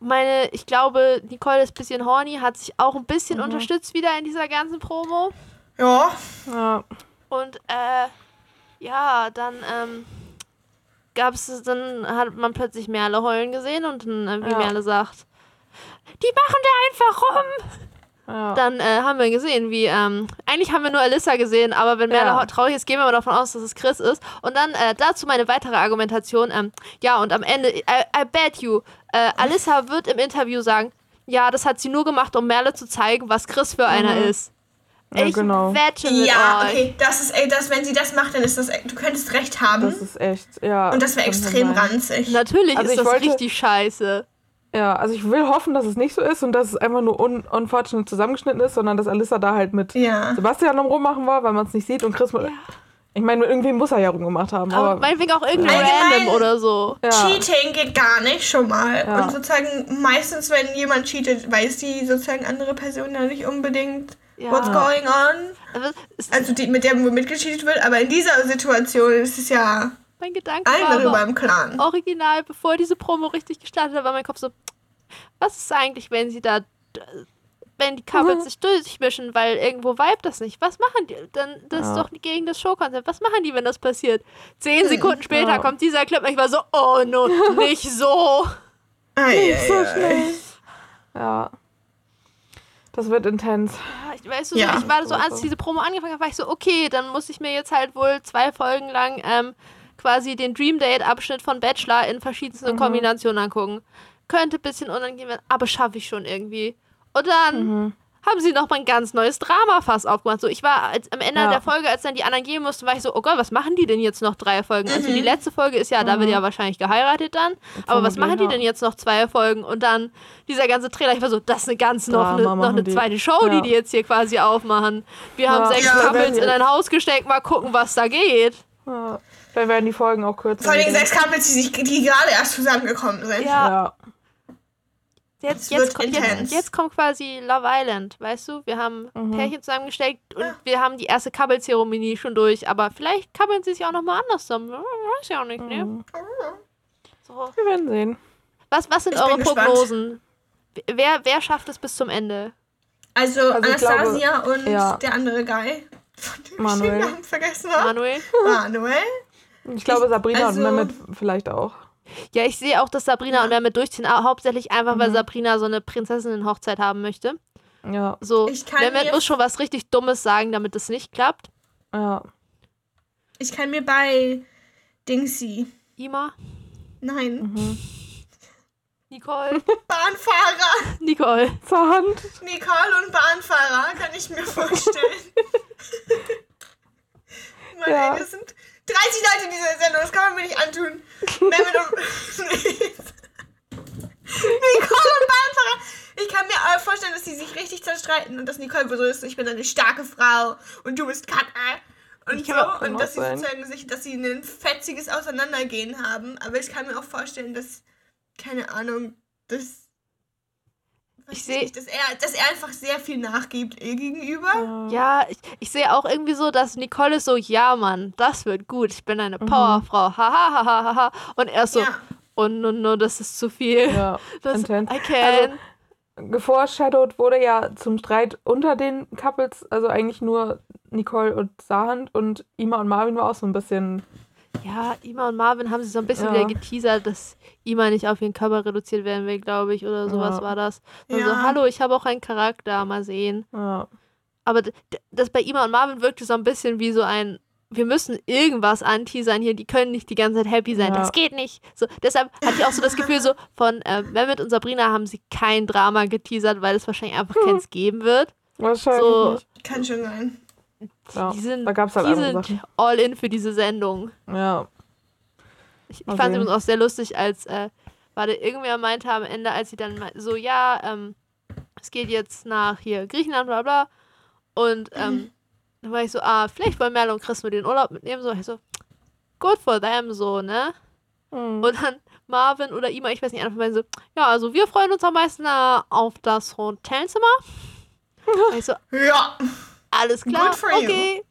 meine, ich glaube, Nicole ist ein bisschen horny, hat sich auch ein bisschen Mhm. unterstützt wieder in dieser ganzen Promo. Ja. Ja. Und äh, ja, dann ähm, gab es, dann hat man plötzlich Merle heulen gesehen und dann, äh, wie Ja. Merle sagt, die machen da einfach rum. Ja. Dann äh, haben wir gesehen, wie, ähm, eigentlich haben wir nur Alyssa gesehen, aber wenn Merle Ja. ja. traurig ist, gehen wir mal davon aus, dass es Chris ist. Und dann äh, dazu meine weitere Argumentation, ähm, ja, und am Ende, I, I bet you, äh, Alyssa wird im Interview sagen, ja, das hat sie nur gemacht, um Merle zu zeigen, was Chris für einer Mhm. ist. Ja, ich genau. wette mit Ja, euch. okay, das ist, ey, das, wenn sie das macht, dann ist das, du könntest recht haben. Das ist echt, ja. und das wäre extrem sein. ranzig. Natürlich Also ist ich das wollte- richtig scheiße. Ja, also ich will hoffen, dass es nicht so ist und dass es einfach nur un unfortunate zusammengeschnitten ist, sondern dass Alyssa da halt mit Ja. Sebastian am Rummachen war, weil man es nicht sieht und Chris mit. Ich meine, mit irgendwem muss er ja rumgemacht haben, Aber aber. meinetwegen auch irgendwie Allgemein- random oder so. ja. Cheating geht gar nicht schon mal. Ja. Und sozusagen meistens, wenn jemand cheatet, weiß die sozusagen andere Person ja nicht unbedingt, Ja. what's going on. Also die, mit der wo mitgecheatet wird, aber in dieser Situation ist es ja mein Gedanke allen war darüber im Klaren. original, bevor diese Promo richtig gestartet hat, war mein Kopf so, was ist eigentlich, wenn sie da, wenn die Couples Mhm. sich durchmischen, weil irgendwo vibe das nicht. Was machen die? Dann, das ist Ja. doch gegen das Showkonzept. Was machen die, wenn das passiert? Zehn Sekunden später Ja. kommt dieser Clip und ich war so, oh no, <laughs> nicht so. Ei, so ei, ei. schnell. Ja. Das wird intens. Ich, weißt du, Ja. so, ich war so, als diese Promo angefangen hat, war ich so, okay, dann muss ich mir jetzt halt wohl zwei Folgen lang ähm, quasi den Dream Date-Abschnitt von Bachelor in verschiedensten Mhm. Kombinationen angucken. Könnte ein bisschen unangenehm werden, aber schaffe ich schon irgendwie. Und dann Mhm. Haben sie noch mal ein ganz neues Drama fast aufgemacht. So, ich war als, am Ende Ja. der Folge, als dann die anderen gehen mussten, war ich so, oh Gott, was machen die denn jetzt noch drei Folgen? Also Mhm. die letzte Folge ist ja, da wird ja wahrscheinlich geheiratet dann. Aber was machen die denn jetzt noch zwei Folgen? Und dann dieser ganze Trailer, ich war so, das ist eine ganz noch eine, noch eine die. zweite Show, Ja. die die jetzt hier quasi aufmachen. Wir haben Ja. sechs Ja. Couples in ein Haus gesteckt, mal gucken, was da geht. Ja. Vielleicht werden die Folgen auch kürzer. Vor allem sechs Couples, die, sich, die gerade erst zusammengekommen sind. Ja. Ja. Jetzt, jetzt, kommt, jetzt, jetzt kommt quasi Love Island, weißt du? Wir haben Mhm. Pärchen zusammengesteckt und wir haben die erste Couple-Zeremonie schon durch, aber vielleicht kabbeln sie sich auch nochmal anders zusammen. Weiß ja auch nicht, ne? Mhm. So. Wir werden sehen. Was, was sind Ich eure gespannt. Prognosen? Wer, wer schafft es bis zum Ende? Also, Also ich Anastasia glaube, und ja. der andere Guy, von dem ich Manuel. den Namen vergessen habe. Manuel? Manuel. Ich glaube, Sabrina also- und Mehmet vielleicht auch. Ja, ich sehe auch, dass Sabrina und Mehmet durchziehen, aber hauptsächlich einfach, weil Mhm. Sabrina so eine Prinzessinnen-Hochzeit haben möchte. Ja, So, Ich kann Mehmet mir- muss schon was richtig Dummes sagen, damit es nicht klappt. ja. Ich kann mir bei Dingsy, Ima, nein, Mhm. <laughs> Nicole, Bahnfahrer, Nicole. Zur Hand. Nicole und Bahnfahrer, kann ich mir vorstellen. <laughs> <laughs> Mann, Ja. sind 30 Leute in dieser Sendung, das kann man mir nicht antun. Mehmet und... Nicole und Bahnfahrer. Ich kann mir vorstellen, dass sie sich richtig zerstreiten und dass Nicole so ist, ich bin eine starke Frau und du bist Kacke. Und so. kann Und dass sie sozusagen sich, dass sie ein fetziges Auseinandergehen haben. Aber ich kann mir auch vorstellen, dass, keine Ahnung, dass. Ich seh- nicht, dass er, dass er einfach sehr viel nachgibt ihr gegenüber. Ja, ich, ich sehe auch irgendwie so, dass Nicole ist so, ja, Mann, das wird gut. Ich bin eine Powerfrau. Ha, ha, ha, ha, ha. Und er ist so, Ja. oh, no, no, das ist zu viel. Ja, <laughs> Das, intens. I can. geforeshadowed wurde ja zum Streit unter den Couples, also eigentlich nur Nicole und Sahand und Ima und Marvin war auch so ein bisschen. Ja, Ima und Marvin haben sie so ein bisschen Ja. wieder geteasert, dass Ima nicht auf ihren Körper reduziert werden will, glaube ich, oder sowas Ja. war das. Und Ja. so, hallo, ich habe auch einen Charakter, mal sehen. Ja, Aber das bei Ima und Marvin wirkte so ein bisschen wie so ein, wir müssen irgendwas anteasern hier, die können nicht die ganze Zeit happy sein, Ja. das geht nicht. So, deshalb hatte ich auch so das Gefühl so von äh, Mehmet und Sabrina haben sie kein Drama geteasert, weil es wahrscheinlich einfach keins geben wird. wahrscheinlich So, nicht. Kann schon sein. Ja, die sind, da gab es halt die andere sind Sachen. all in für diese Sendung. Ja, Ich, ich fand es sehen. übrigens auch sehr lustig, als äh, warte, irgendwer meinte am Ende, als sie dann so, ja, ähm, es geht jetzt nach hier Griechenland, bla bla. Und ähm, dann war ich so, ah, vielleicht wollen Merle und Chris nur den Urlaub mitnehmen. So, ich so, good for them, so, ne? Mhm. Und dann Marvin oder Ima, ich weiß nicht, einer von beiden so, ja, also wir freuen uns am meisten äh, auf das Hotelzimmer. Und <laughs> ich so, Ja. Alles klar, Good for you. okay.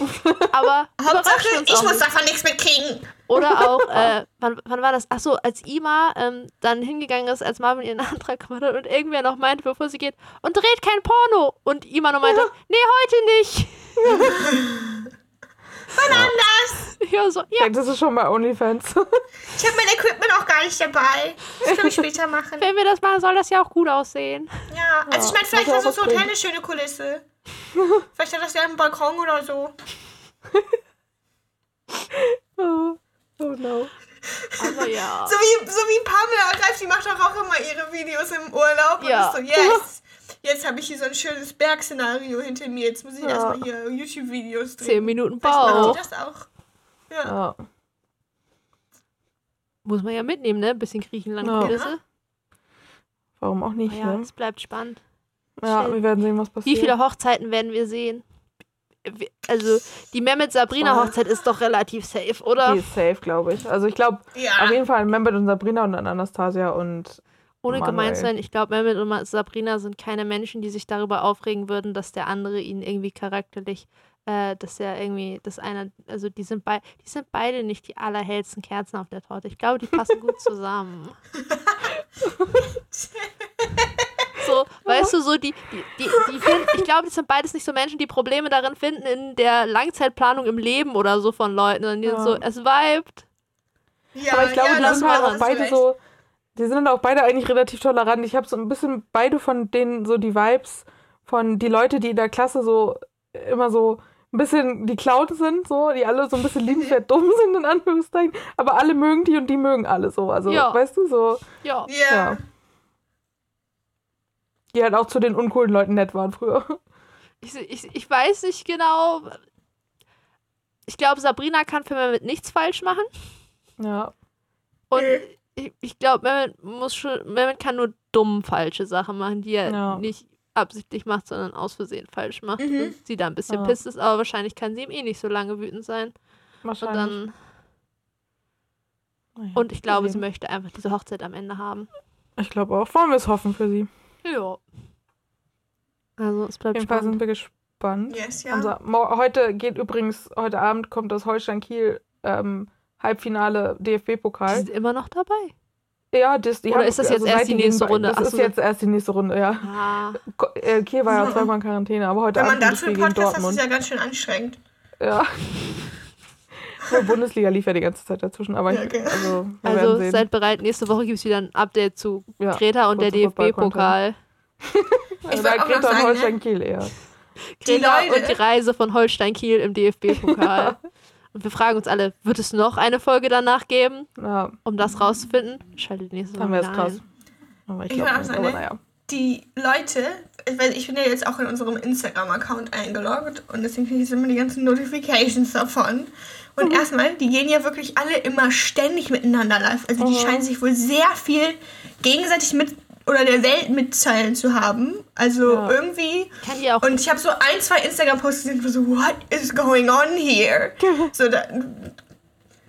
<laughs> Aber Hauptsache, ich muss nicht. davon nichts mitkriegen. Oder auch, <laughs> äh, wann, wann war das? Achso, als Ima ähm, dann hingegangen ist, als Marvin ihren <laughs> Antrag gemacht hat und irgendwer noch meinte, bevor sie geht, und dreht kein Porno. Und Ima noch meinte, nee, heute nicht. Wann anders? Ja, so, ja, Vielleicht ist schon bei OnlyFans. Ich habe mein Equipment auch gar nicht dabei. Das können wir später machen. wenn wir das machen, soll das ja auch gut aussehen. Ja, also ich meine, vielleicht das Hotel bringen. eine schöne Kulisse. <laughs> Vielleicht hat das ja einen Balkon oder so. <laughs> oh, oh no. Aber ja. <laughs> So wie, so wie Pamela Reif, die macht doch auch immer ihre Videos im Urlaub. Ja. Und ist so, yes. Jetzt habe ich hier so ein schönes Bergszenario hinter mir. Jetzt muss ich Ja. erstmal hier YouTube-Videos drehen. Zehn Minuten Vielleicht macht die das auch. Ja. Ja. Muss man ja mitnehmen, ne? Ein bisschen Griechenland Ja. Warum auch nicht, Ja, ne? es bleibt spannend. Ja, wir werden sehen, was Wie passiert. viele Hochzeiten werden wir sehen? Also, die Mehmet Sabrina Zwei. Hochzeit ist doch relativ safe, oder? Die ist safe, glaube ich. Also ich glaube, Ja. auf jeden Fall Mehmet und Sabrina und dann Anastasia und Ohne Manuel. gemein zu sein, ich glaube, Mehmet und Sabrina sind keine Menschen, die sich darüber aufregen würden, dass der andere ihnen irgendwie charakterlich, äh, dass er irgendwie, dass einer, also die sind, bei, die sind beide nicht die allerhellsten Kerzen auf der Torte. Ich glaube, die passen gut <laughs> zusammen. <laughs> so, weißt du, so die, die, die, die finden, ich glaube, die sind beides nicht so Menschen, die Probleme darin finden in der Langzeitplanung im Leben oder so von Leuten, sondern die sind Ja. so, es vibet. ja, Aber ich glaube, ja, die das sind halt auch das beide so. Die sind auch beide eigentlich relativ tolerant. Ich habe so ein bisschen beide von denen so die Vibes von die Leute, die in der Klasse so immer so ein bisschen die Clowns sind, so, die alle so ein bisschen <laughs> liebenswert dumm sind, in Anführungszeichen. Aber alle mögen die und die mögen alle so. Also, Ja. weißt du, so, Ja. Ja. Die halt auch zu den uncoolen Leuten nett waren früher. Ich, ich, ich weiß nicht genau. Ich glaube, Sabrina kann für Mehmet nichts falsch machen. Ja. Und ich, ich glaube, Mehmet muss schon, Mehmet kann nur dumm falsche Sachen machen, die er Ja. nicht absichtlich macht, sondern aus Versehen falsch macht. Mhm. Und sie da ein bisschen Ja. pisst ist, aber wahrscheinlich kann sie ihm eh nicht so lange wütend sein. Und Wahrscheinlich. dann. Naja, Und ich glaube, sie möchte einfach diese Hochzeit am Ende haben. Ich glaube auch. Wollen wir es hoffen für sie. Ja. Also es Auf bleibt jeden Fall spannend. sind wir gespannt. Yes, ja. Unser, mo- heute geht übrigens, heute Abend kommt das Holstein Kiel ähm, Halbfinale Die DFB-Pokal. sind immer noch dabei. Ja, das, die Oder haben, ist das jetzt erst seit die nächste Runde? Das Ach ist so. jetzt erst die nächste Runde, ja. Ah. Äh, Kiel war ja zweimal in Quarantäne, aber heute Wenn man Abend das dazu einen Podcast hat, ist es ja ganz schön anstrengend. Ja. <laughs> Die Bundesliga lief ja die ganze Zeit dazwischen, aber Ja, ich, okay. also, wir Also sehen. seid bereit, nächste Woche gibt es wieder ein Update zu ja. Greta und der DFB-Pokal. <laughs> Ich da wollte auch noch Greta und sagen, ne? Holstein Kiel eher. Die Greta Leute- und die Reise von Holstein Kiel im DFB-Pokal. <laughs> Und wir fragen uns alle, wird es noch eine Folge danach geben, Ja, um das rauszufinden? Schaltet nächste Woche dann wäre es krass. Aber ich Ich glaube sagen, aber ne? naja. die Leute, ich, weiß, ich bin ja jetzt auch in unserem Instagram-Account eingeloggt und deswegen kriege ich jetzt immer die ganzen Notifications davon. Und erstmal, die gehen ja wirklich alle immer ständig miteinander live. Also die Mhm. scheinen sich wohl sehr viel gegenseitig mit oder der Welt mitteilen zu haben. Also Ja. irgendwie. Kann die auch Und ich habe so ein, zwei Instagram-Posts gesehen, wo so, what is going on here? <laughs> so, da,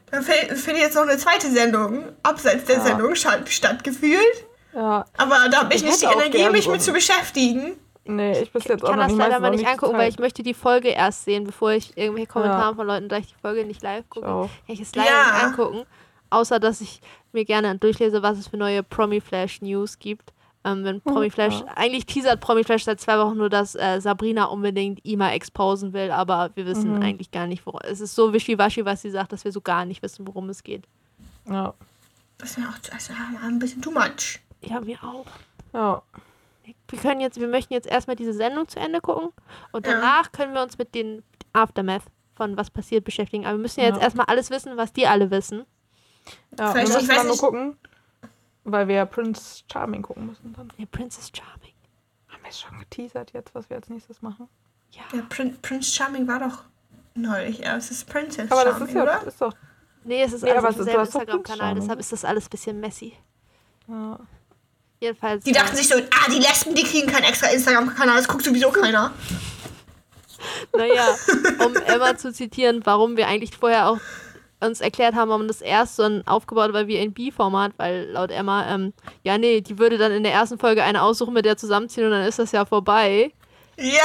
da findet jetzt noch eine zweite Sendung abseits der Ja. Sendung statt, stattgefühlt. Ja, Aber da habe ich, Ich nicht die Energie, mich mit zu beschäftigen. Nee, ich bis jetzt Ich auch kann noch das nicht. leider meistens mal auch nicht angucken, Zeit. weil ich möchte die Folge erst sehen, bevor ich irgendwelche Kommentare Ja. von Leuten, da ich die Folge nicht live gucke, kann ich es leider Ja. nicht angucken. Außer, dass ich mir gerne durchlese, was es für neue Promi-Flash-News gibt. Ähm, wenn Promiflash, eigentlich teasert Promiflash seit zwei Wochen nur, dass äh, Sabrina unbedingt Ima exposen will, aber wir wissen Mhm. eigentlich gar nicht, worum. Es ist so wischiwaschi, was sie sagt, dass wir so gar nicht wissen, worum es geht. Ja. Das ist ja auch also, ein bisschen too much. Ja, mir auch. Ja. Wir können jetzt, wir möchten jetzt erstmal diese Sendung zu Ende gucken und Ja. danach können wir uns mit den Aftermath von was passiert beschäftigen. Aber wir müssen ja jetzt Ja. erstmal alles wissen, was die alle wissen. ja. Vielleicht- wir ich müssen dann nur gucken, weil wir ja Prince Charming gucken müssen dann. Der Princess Charming. Haben wir es schon geteasert jetzt, was wir als nächstes machen? Ja. Ja, Prin Prince Charming war doch neulich erst. Das ist Princess Aber das Charming, ist ja, oder? das ist doch. Nee, es ist Nee, alles aber auf es demselben doch Instagram-Kanal, Prince deshalb ist das alles ein bisschen messy. Ja. Jedenfalls. Die dachten sich so, ah, die Lesben, die kriegen keinen extra Instagram-Kanal, das guckt sowieso keiner. <laughs> Naja, um Emma zu zitieren, warum wir eigentlich vorher auch uns erklärt haben, warum das erst so ein aufgebaut war wie ein B-Format, weil laut Emma, ähm, ja, nee, die würde dann in der ersten Folge eine aussuchen, mit der zusammenziehen und dann ist das ja vorbei. Ja.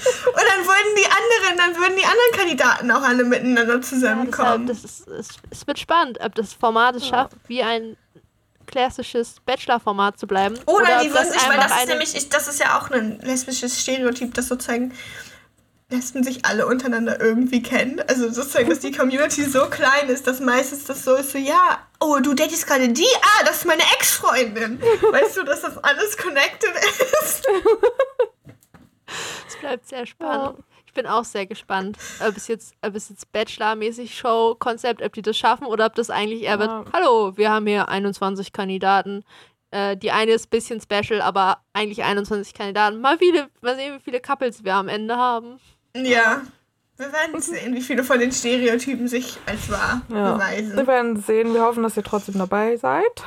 Und dann würden die anderen, dann würden die anderen Kandidaten auch alle miteinander Deshalb, zusammenkommen. das ist, es, es wird spannend, ob das Format es schafft, wie ein klassisches Bachelor-Format zu bleiben. Oder, die ob würden sich, weil einfach das ist eine- nämlich, ich, das ist ja auch ein lesbisches Stereotyp, dass sozusagen Lesben sich alle untereinander irgendwie kennen. Also sozusagen, dass die Community so klein ist, dass meistens das so ist, so, ja, oh, du datest gerade die? Ah, das ist meine Ex-Freundin. <laughs> Weißt du, dass das alles connected ist? Es bleibt sehr spannend. Ich bin auch sehr gespannt, ob es jetzt, ob es jetzt Bachelor-mäßig Show-Konzept, ob die das schaffen oder ob das eigentlich eher wird, Ja. hallo, wir haben hier 21 Kandidaten. Äh, die eine ist ein bisschen special, aber eigentlich 21 Kandidaten. Mal, viele, mal sehen, wie viele Couples wir am Ende haben. Ja. Wir werden sehen, wie viele von den Stereotypen sich als wahr Ja. beweisen. Wir werden sehen. Wir hoffen, dass ihr trotzdem dabei seid.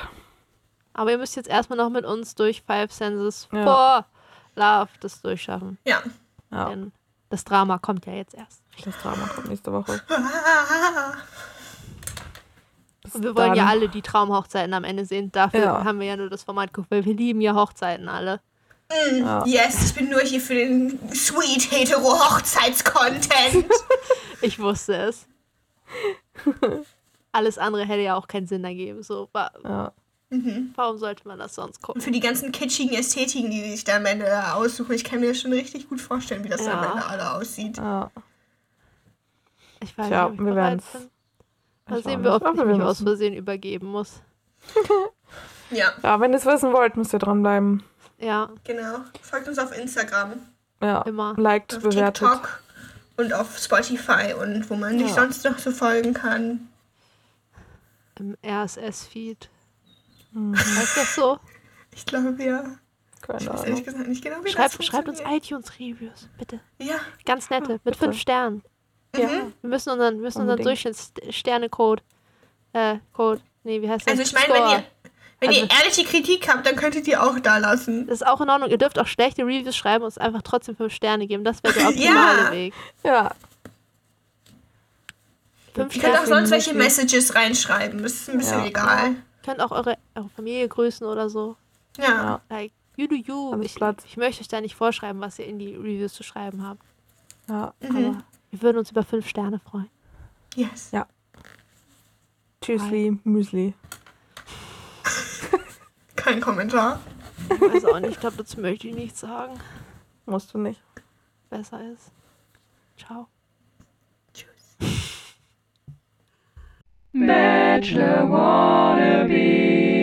Aber ihr müsst jetzt erstmal noch mit uns durch Five Senses Ja. for Love das durchschaffen. Ja. Ja. Denn das Drama kommt ja jetzt erst. Das Drama kommt nächste Woche. <laughs> Und wir wollen ja dann. alle die Traumhochzeiten am Ende sehen. Dafür Ja. haben wir ja nur das Format geguckt, weil wir lieben ja Hochzeiten alle. Ja. Yes, ich bin nur hier für den sweet hetero Hochzeits-Content. <laughs> Ich wusste es. <laughs> Alles andere hätte ja auch keinen Sinn ergeben. So, Ja. Warum sollte man das sonst Und gucken? für die ganzen kitschigen Ästhetiken, die sich da am Ende aussuchen, ich kann mir das schon richtig gut vorstellen, wie das Ja. am Ende alle aussieht. ja. Ich weiß Tja, nicht, ob ich wir bereit bin. Mal auch sehen wir, ob ich mich aus. Versehen übergeben muss. <laughs> Ja, ja, wenn ihr es wissen wollt, müsst ihr dranbleiben. Ja, genau. Folgt uns auf Instagram, Ja. Immer. Liked, auf bewertet. TikTok und auf Spotify und wo man sich Ja. sonst noch so folgen kann. im RSS-Feed. Mhm. Heißt das so? Ich glaube, ja. Ich Keine weiß ehrlich gesagt nicht genau, wie Schreibt, das schreibt uns iTunes-Reviews, bitte. Ja, Ganz nette, mit bitte. fünf Sternen. Ja. Wir müssen unseren, müssen unseren. Durchschnittssterne-Code. Äh, Code. Nee, wie heißt das? also ich meine, wenn ihr, wenn Also- ihr ehrliche Kritik habt, dann könntet ihr auch da lassen. Das ist auch in Ordnung. Ihr dürft auch schlechte Reviews schreiben und uns einfach trotzdem fünf Sterne geben. Das wäre der <laughs> optimale Ja. Weg. Ja. Fünf Ihr könnt auch sonst welche. Messages reinschreiben. Das ist ein bisschen Ja. egal. Könnt auch eure, eure Familie grüßen oder so. Ja. Ja. Like, you do you. Ich, ich möchte euch da nicht vorschreiben, was ihr in die Reviews zu schreiben habt. ja. Mhm. Aber wir würden uns über fünf Sterne freuen. Yes. Tschüssli, Müsli. <laughs> Kein Kommentar. Ich weiß auch nicht, ich glaube, dazu möchte ich nichts sagen. Musst du nicht. Besser ist. Ciao. Tschüss. Bachelor wannabe.